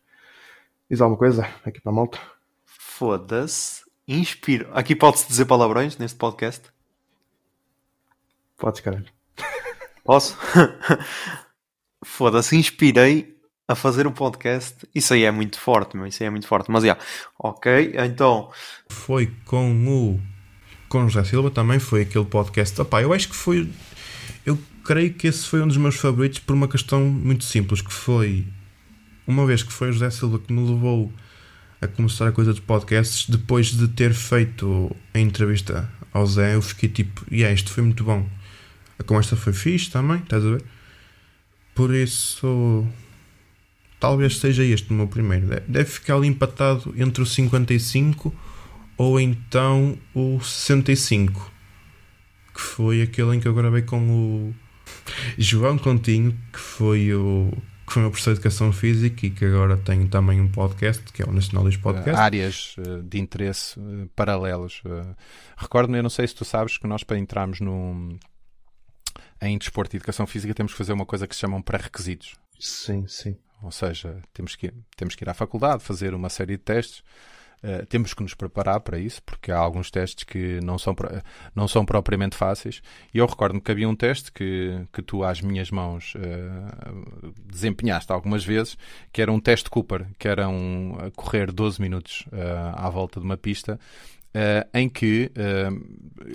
Diz alguma coisa aqui para a malta? Foda-se. Inspiro. Aqui pode-se dizer palavrões neste podcast? Podes, caralho. Posso? *laughs* Foda-se, inspirei a fazer um podcast. Isso aí é muito forte, meu. Isso aí é muito forte. Mas, já. Ok, então... foi com o com José Silva também foi aquele podcast. Opá, eu acho que foi eu creio que esse foi um dos meus favoritos por uma questão muito simples, que foi uma vez que foi o José Silva que me levou a começar a coisa dos podcasts, depois de ter feito a entrevista ao Zé, eu fiquei tipo, e yeah, isto foi muito bom. A conversa foi fixe também, estás a ver? Por isso, talvez seja este o meu primeiro. Deve- Deve ficar ali empatado entre o 55 ou então o 65, que foi aquele em que eu gravei com o João Continho, que foi o que foi o meu professor de Educação Física e que agora tem também um podcast, que é o Nacionalista Podcast. áreas eh, de interesse eh, paralelos. Eh, Recordo-me, eu não sei se tu sabes, que nós para entrarmos no, em desporto e educação física temos que fazer uma coisa que se chamam pré-requisitos. Sim, sim. Ou seja, temos que, temos que ir à faculdade, fazer uma série de testes. Eh, temos que nos preparar para isso, porque há alguns testes que não são, não são propriamente fáceis. E eu recordo-me que havia um teste que, que tu, às minhas mãos, eh, desempenhaste algumas vezes, que era um teste Cooper, que era um, correr 12 minutos eh, à volta de uma pista. eh, em que eh,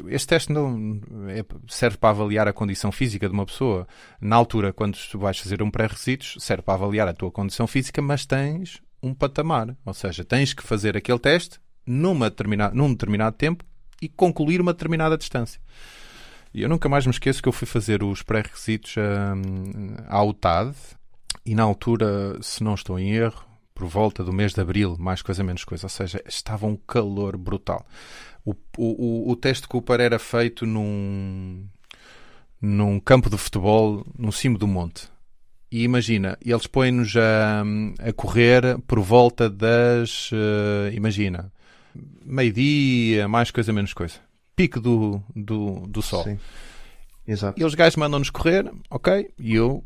este teste não é- serve para avaliar a condição física de uma pessoa. Na altura, quando tu vais fazer um pré-requisitos, serve para avaliar a tua condição física, mas tens um patamar. Ou seja, tens que fazer aquele teste numa determinada, num determinado tempo e concluir uma determinada distância. E eu nunca mais me esqueço que eu fui fazer os pré-requisitos hum, à UTAD e na altura, se não estou em erro, por volta do mês de abril, mais coisa menos coisa, ou seja, estava um calor brutal. O, o, o teste Cooper era feito num, num campo de futebol no cimo do monte. E imagina, eles põem-nos a, a correr por volta das. Uh, imagina, meio-dia, mais coisa, menos coisa. Pico do, do, do sol. Sim. Exato. E os gajos mandam-nos correr, ok? E eu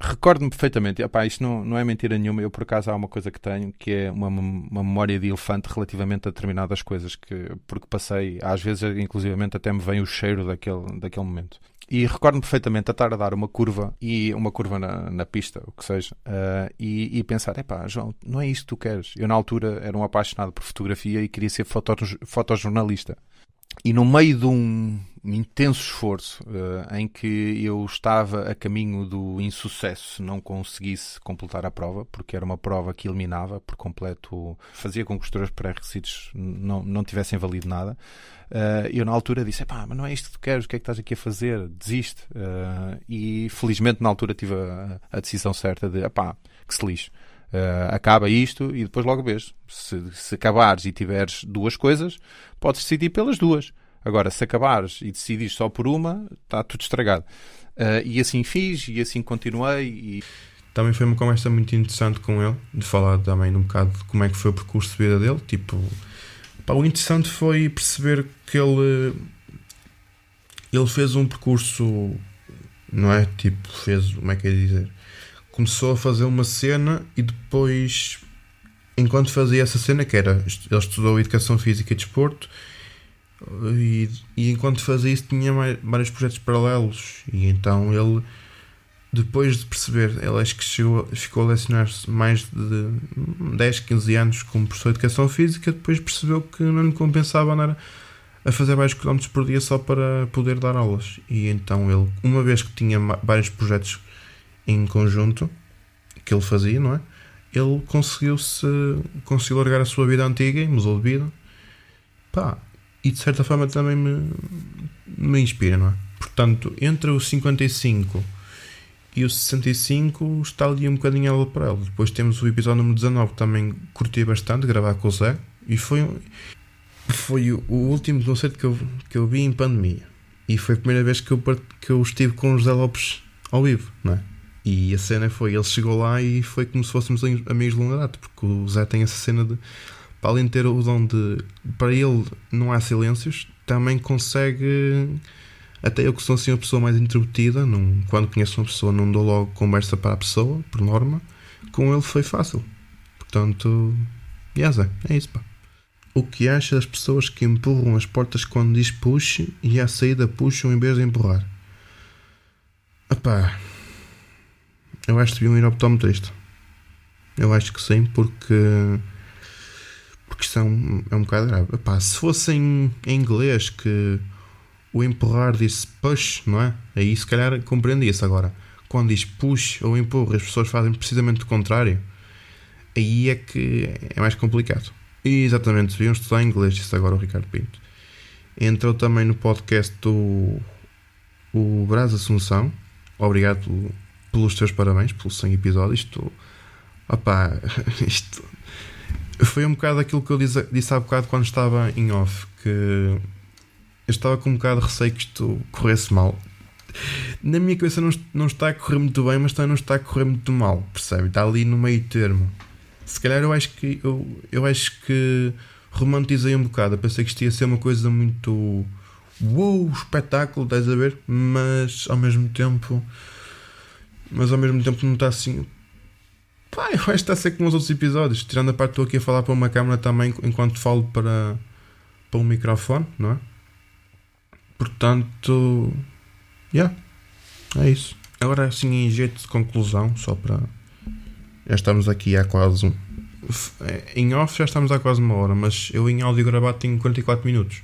recordo-me perfeitamente. Epá, isto não, não é mentira nenhuma. Eu, por acaso, há uma coisa que tenho que é uma, uma memória de elefante relativamente a determinadas coisas que, porque passei, às vezes, inclusivamente, até me vem o cheiro daquele, daquele momento. E recordo-me perfeitamente a estar a dar uma curva e uma curva na, na pista, o que seja, uh, e, e pensar: epá, João, não é isto que tu queres. Eu, na altura, era um apaixonado por fotografia e queria ser foto, fotojornalista. E no meio de um intenso esforço uh, em que eu estava a caminho do insucesso se não conseguisse completar a prova, porque era uma prova que eliminava por completo, fazia com que os teus pré-requisitos não, não tivessem valido nada. Uh, eu na altura disse: pá, mas não é isto que tu queres, o que é que estás aqui a fazer? Desiste. Uh, e felizmente na altura tive a, a decisão certa de: pá, que se lixe. Uh, acaba isto e depois logo vês. Se, se acabares e tiveres duas coisas, podes decidir pelas duas. Agora, se acabares e decidires só por uma, está tudo estragado. Uh, e assim fiz, e assim continuei. E... Também foi uma conversa muito interessante com ele, de falar também um bocado de como é que foi o percurso de vida dele. Tipo, pá, o interessante foi perceber que ele, ele fez um percurso, não é? Tipo, fez, como é que é dizer? começou a fazer uma cena e depois, enquanto fazia essa cena, que era ele estudou Educação Física e Desporto, e, e enquanto fazia isso tinha mais, vários projetos paralelos, e então ele, depois de perceber, ele acho que chegou, ficou a lecionar mais de 10, 15 anos como professor de Educação Física, depois percebeu que não lhe compensava andar a fazer vários quilómetros por dia só para poder dar aulas. E então ele, uma vez que tinha vários projetos em conjunto que ele fazia, não é? Ele conseguiu-se conseguiu largar a sua vida antiga e mudou de vida. Pá, e de certa forma também me, me inspira, não é? Portanto, entre os 55 e os 65 está ali um bocadinho ela para ela. Depois temos o episódio número 19 que também curti bastante, gravar com o Zé. E foi, foi o último concerto que eu, que eu vi em pandemia. E foi a primeira vez que eu, que eu estive com o José Lopes ao vivo, não é? E a cena foi, ele chegou lá e foi como se fôssemos amigos de longa data, porque o Zé tem essa cena de, para além de ter o dom de, para ele não há silêncios, também consegue, até eu que sou assim uma pessoa mais introvertida, quando conheço uma pessoa não dou logo conversa para a pessoa, por norma, com ele foi fácil. Portanto, yeah, Zé, é isso pá. O que acha das pessoas que empurram as portas quando diz puxe e à saída puxam em vez de empurrar? Epá, eu acho que deviam ir optometrista. Eu acho que sim, porque. Porque isto é um, é um bocado grave. Epá, se fosse em, em inglês que o empurrar disse push, não é? Aí se calhar compreendia-se agora. Quando diz push ou empurra, as pessoas fazem precisamente o contrário. Aí é que é mais complicado. E exatamente, deviam estudar inglês, disse agora o Ricardo Pinto. Entrou também no podcast do o Brás Assunção. Obrigado pelos teus parabéns, pelos 100 episódios. Isto, opá, *laughs* isto foi um bocado aquilo que eu disse, disse há bocado quando estava em off. Que eu estava com um bocado de receio que isto corresse mal. Na minha cabeça não, não está a correr muito bem, mas também não está a correr muito mal, percebe? Está ali no meio termo. Se calhar eu acho que eu, eu acho que romantizei um bocado. Eu pensei que isto ia ser uma coisa muito uou, espetáculo, estás a ver? Mas ao mesmo tempo mas ao mesmo tempo não está assim. Pá, eu acho que está a ser como os outros episódios. Tirando a parte que estou aqui a falar para uma câmera também enquanto falo para, para um microfone, não é? Portanto, yeah, é isso. Agora, assim, em jeito de conclusão, só para. Já estamos aqui há quase um. Em off já estamos há quase uma hora, mas eu em áudio gravado tenho 44 minutos.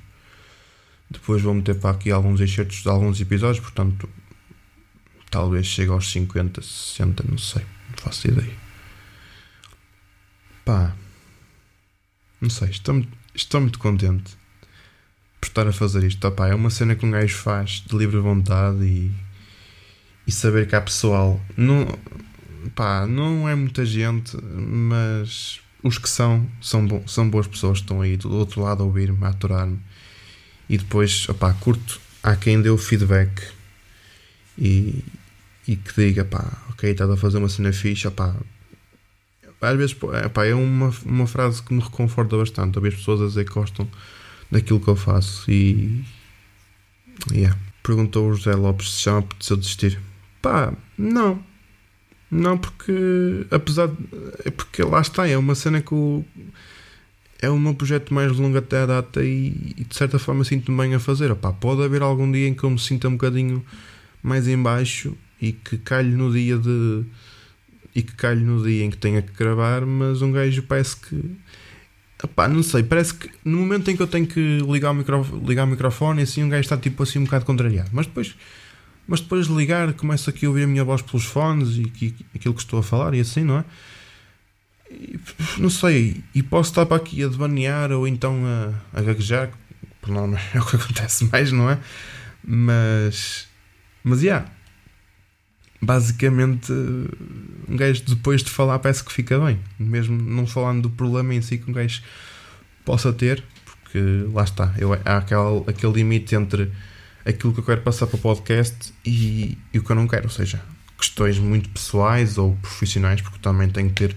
Depois vou meter para aqui alguns excertos de alguns episódios, portanto Talvez chegue aos 50, 60, não sei. Não faço ideia. Pá. Não sei, estou, estou muito contente. por estar a fazer isto. Opá, é uma cena que um gajo faz de livre vontade e, e saber que há pessoal. Não, pá, não é muita gente, mas os que são, são, bo são boas pessoas que estão aí do outro lado a ouvir-me, a aturar-me. E depois, opá, curto. Há quem o feedback e, e que diga, pá, ok, estás a fazer uma cena fixe, opá. Às vezes, pá, é uma, uma frase que me reconforta bastante. Ouvir as pessoas a dizer que gostam daquilo que eu faço e. Yeah. Perguntou o José Lopes se já me apeteceu desistir. Pá, não. Não, porque. Apesar de. É porque lá está, é uma cena que o. É o meu projeto mais longo até a data e, e de certa forma sinto-me bem a fazer. Opá, pode haver algum dia em que eu me sinta um bocadinho mais em baixo e que calhe no dia de. E que calhe no dia em que tenha que gravar, mas um gajo parece que Epá, não sei, parece que no momento em que eu tenho que ligar o, micro, ligar o microfone, assim um gajo está tipo assim um bocado contrariado. Mas depois, mas depois de ligar, começo aqui a ouvir a minha voz pelos fones e, e aquilo que estou a falar e assim, não é? E, não sei, e posso estar para aqui a devanear ou então a, a gaguejar, por não *laughs* é o que acontece mais, não é? Mas, mas, yeah, basicamente um gajo depois de falar parece que fica bem, mesmo não falando do problema em si que um gajo possa ter, porque lá está, eu, há aquele, aquele limite entre aquilo que eu quero passar para o podcast e, e o que eu não quero, ou seja, questões muito pessoais ou profissionais, porque também tenho que ter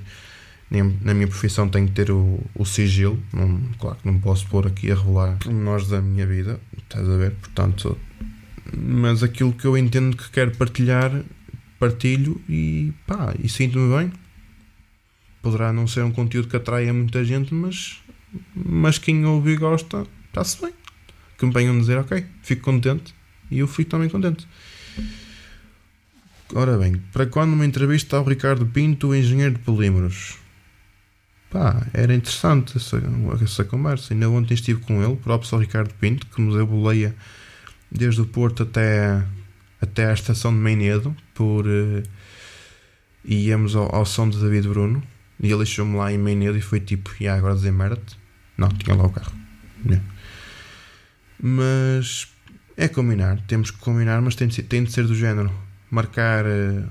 na minha profissão tenho que ter o, o sigilo, não, claro que não posso pôr aqui a revelar pormenores da minha vida, estás a ver? Portanto, mas aquilo que eu entendo que quero partilhar partilho e pá, e sinto-me bem. Poderá não ser um conteúdo que atraia muita gente, mas, mas quem ouve e gosta, está-se bem. Que me venham dizer, ok, fico contente e eu fico também contente. Ora bem, para quando uma entrevista ao Ricardo Pinto, engenheiro de polímeros? Pá, era interessante essa, essa conversa. Ainda ontem estive com ele, o próprio Ricardo Pinto, que nos deu boleia desde o Porto até até à estação de Meinedo por, uh, íamos ao, ao, som de David Bruno e ele deixou-me lá em Meinedo e foi tipo, e agora dizer merda-te? Não, tinha lá o carro. Yeah. Mas é combinar, temos que combinar, mas tem de ser, tem de ser do género marcar uh,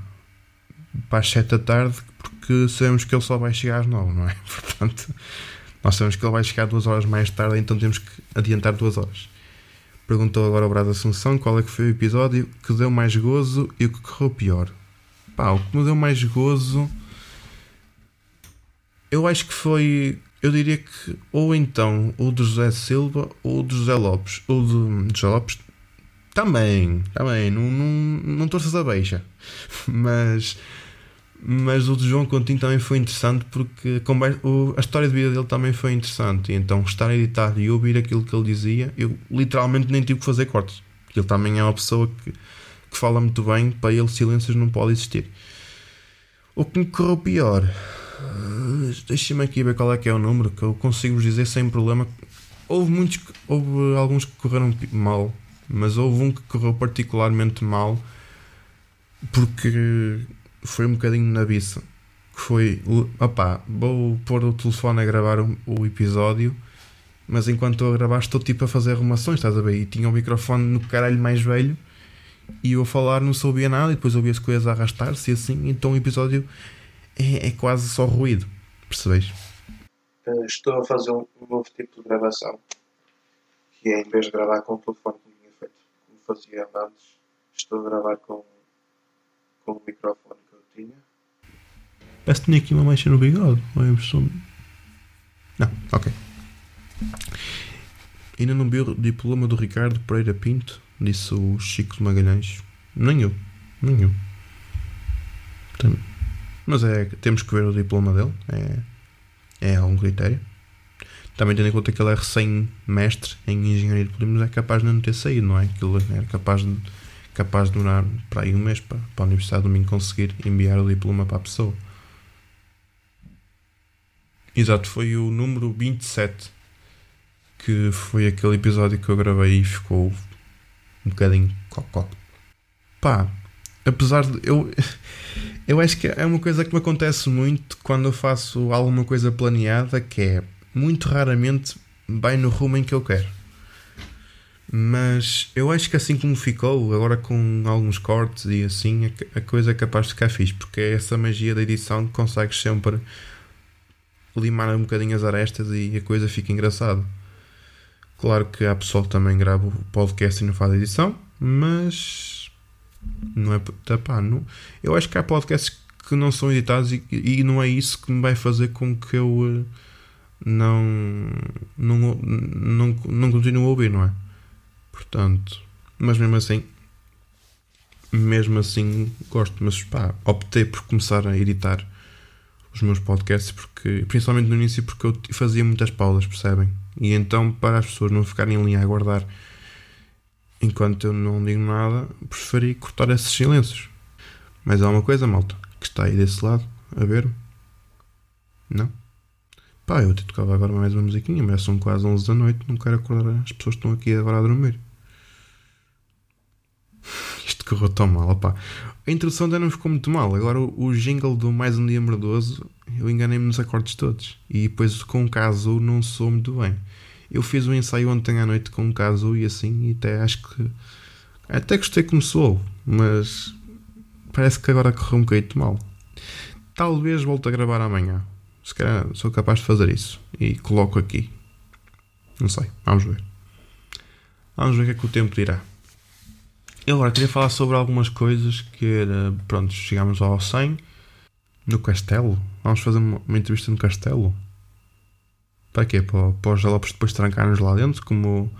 para as 7 da tarde porque sabemos que ele só vai chegar às 9, não é? *laughs* Portanto, nós sabemos que ele vai chegar duas horas mais tarde, então temos que adiantar duas horas. Perguntou agora ao Brado Assunção qual é que foi o episódio que deu mais gozo e o que correu pior. Pá, o que me deu mais gozo. Eu acho que foi. Eu diria que ou então o do José Silva ou o do José Lopes. O do José Lopes também, também. Não, não, não torças a beixa. *laughs* Mas mas o de João Coutinho também foi interessante porque a história de vida dele também foi interessante. E então, estar editado e ouvir aquilo que ele dizia, eu literalmente nem tive que fazer cortes. Porque ele também é uma pessoa que, que fala muito bem, para ele silêncios não pode existir. O que me correu pior, uh, deixa-me aqui ver qual é que é o número que eu consigo vos dizer sem problema. Houve muitos, houve alguns que correram mal, mas houve um que correu particularmente mal porque foi um bocadinho na biça. Que foi, opá, vou pôr o telefone a gravar o, o episódio, mas enquanto estou a gravar estou tipo a fazer arrumações, estás a ver? E tinha o microfone no caralho mais velho e eu a falar não sabia nada e depois ouvia as coisas a arrastar-se e assim, então o episódio é, é quase só ruído, percebes? Eh, estou a fazer um, novo tipo de gravação que é em vez de gravar com o telefone como tinha feito, como fazia antes, estou a gravar com, com o microfone tinha. Parece que tinha aqui uma mancha no bigode. Não, é não, ok. Ainda não vi o diploma do Ricardo Pereira Pinto, disse o Chico de Magalhães. Nem eu, nem eu. Mas é, temos que ver o diploma dele, é, é algum critério. Também tendo em conta que ele é recém-mestre em engenharia de polímeros, é capaz de não ter saído, não é? Aquilo é capaz de capaz de demorar para aí um mês para, para a Universidade do Minho conseguir enviar o diploma para a pessoa. Exato, foi o número 27 que foi aquele episódio que eu gravei e ficou um bocadinho cocó. Pá, apesar de. Eu, *laughs* eu acho que é uma coisa que me acontece muito quando eu faço alguma coisa planeada que é muito raramente vai no rumo em que eu quero. Mas eu acho que assim como ficou, agora com alguns cortes e assim, a coisa é capaz de ficar fixe, porque é essa magia da edição que consegues sempre limar um bocadinho as arestas e a coisa fica engraçada. Claro que há pessoal que também grava o podcast e não faz edição, mas não é tá, pá, não, eu acho que há podcasts que não são editados e, e não é isso que me vai fazer com que eu eh, não, não, não, não continue a ouvir, não é? Portanto, mas mesmo assim, mesmo assim gosto, mas pá, optei por começar a editar os meus podcasts, porque, principalmente no início, porque eu fazia muitas pausas, percebem? E então, para as pessoas não ficarem ali a aguardar enquanto eu não digo nada, preferi cortar esses silêncios. Mas há uma coisa, malta, que está aí desse lado, a ver-me. Não? Pá, eu te tocava agora mais uma musiquinha, mas são quase 11 da noite, não quero acordar as pessoas que estão aqui agora a dormir. Isto correu tão mal, pá. A introdução ainda não ficou muito mal. Agora o, jingle do Mais Um Dia Merdoso, eu enganei-me nos acordes todos. E depois com o caso não sou muito bem. Eu fiz um ensaio ontem à noite com o caso e assim, e até acho que. Até gostei como soou, mas parece que agora correu um bocadinho mal. Talvez volte a gravar amanhã. Se calhar sou capaz de fazer isso. E coloco aqui. Não sei, vamos ver. Vamos ver o que é que o tempo dirá. Eu agora queria falar sobre algumas coisas que era. Pronto, chegámos ao 100 no castelo. Vamos fazer uma, entrevista no castelo. Para quê? Para, para os Jalopes depois trancar-nos lá dentro, como o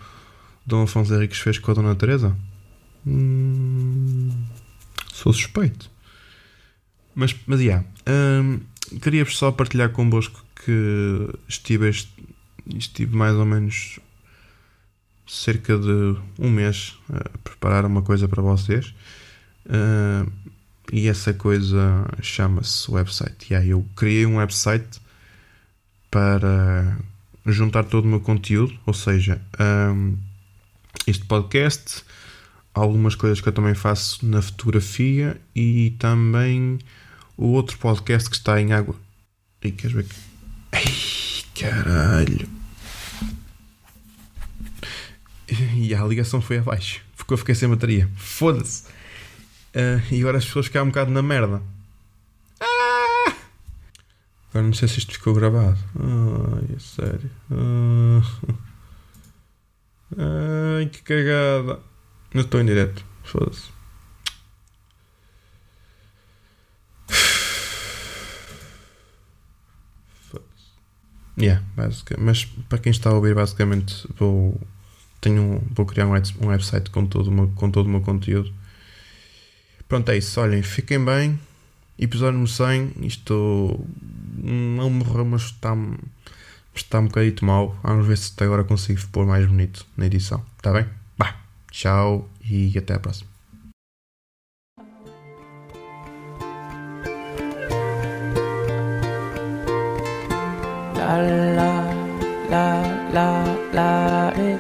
Dom Afonso Henriques fez com a Dona Teresa? Hum, sou suspeito. Mas, mas, yeah, hum, queria só partilhar convosco que estive, este- estive mais ou menos cerca de um mês a preparar uma coisa para vocês. Uh, e essa coisa chama-se website. E aí eu criei um website para juntar todo o meu conteúdo, ou seja, um, este podcast, algumas coisas que eu também faço na fotografia e também o outro podcast que está em água. E queres ver que. Ai, caralho! *laughs* E a ligação foi abaixo. Porque eu fiquei sem bateria. Foda-se! Ah, e agora as pessoas ficaram um bocado na merda. Ah! Agora não sei se isto ficou gravado. Ai, é sério. Ah. Ai, que cagada. Não estou em direto. Foda-se. Foda-se. Yeah, basica- mas para quem está a ouvir, basicamente vou, tenho, um- vou criar um, web- um website com todo, meu, com todo o meu conteúdo. Pronto, é isso. Olhem, fiquem bem. Episódio número 100. Isto não morreu, mas está, está um bocadito mal. Vamos ver se até agora consigo pôr mais bonito na edição. Está bem? Bah, tchau e até a próxima. La la la la la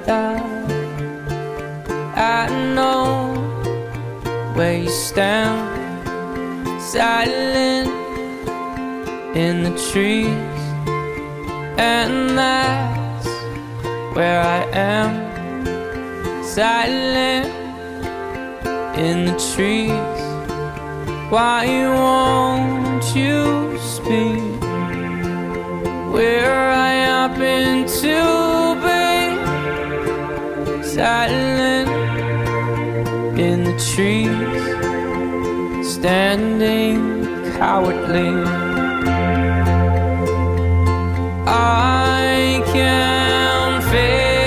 da. I know where you stand, silent in the trees, and that's where I am, silent in the trees. Why won't you speak? where I happen to be silent trees, standing cowardly. I can feel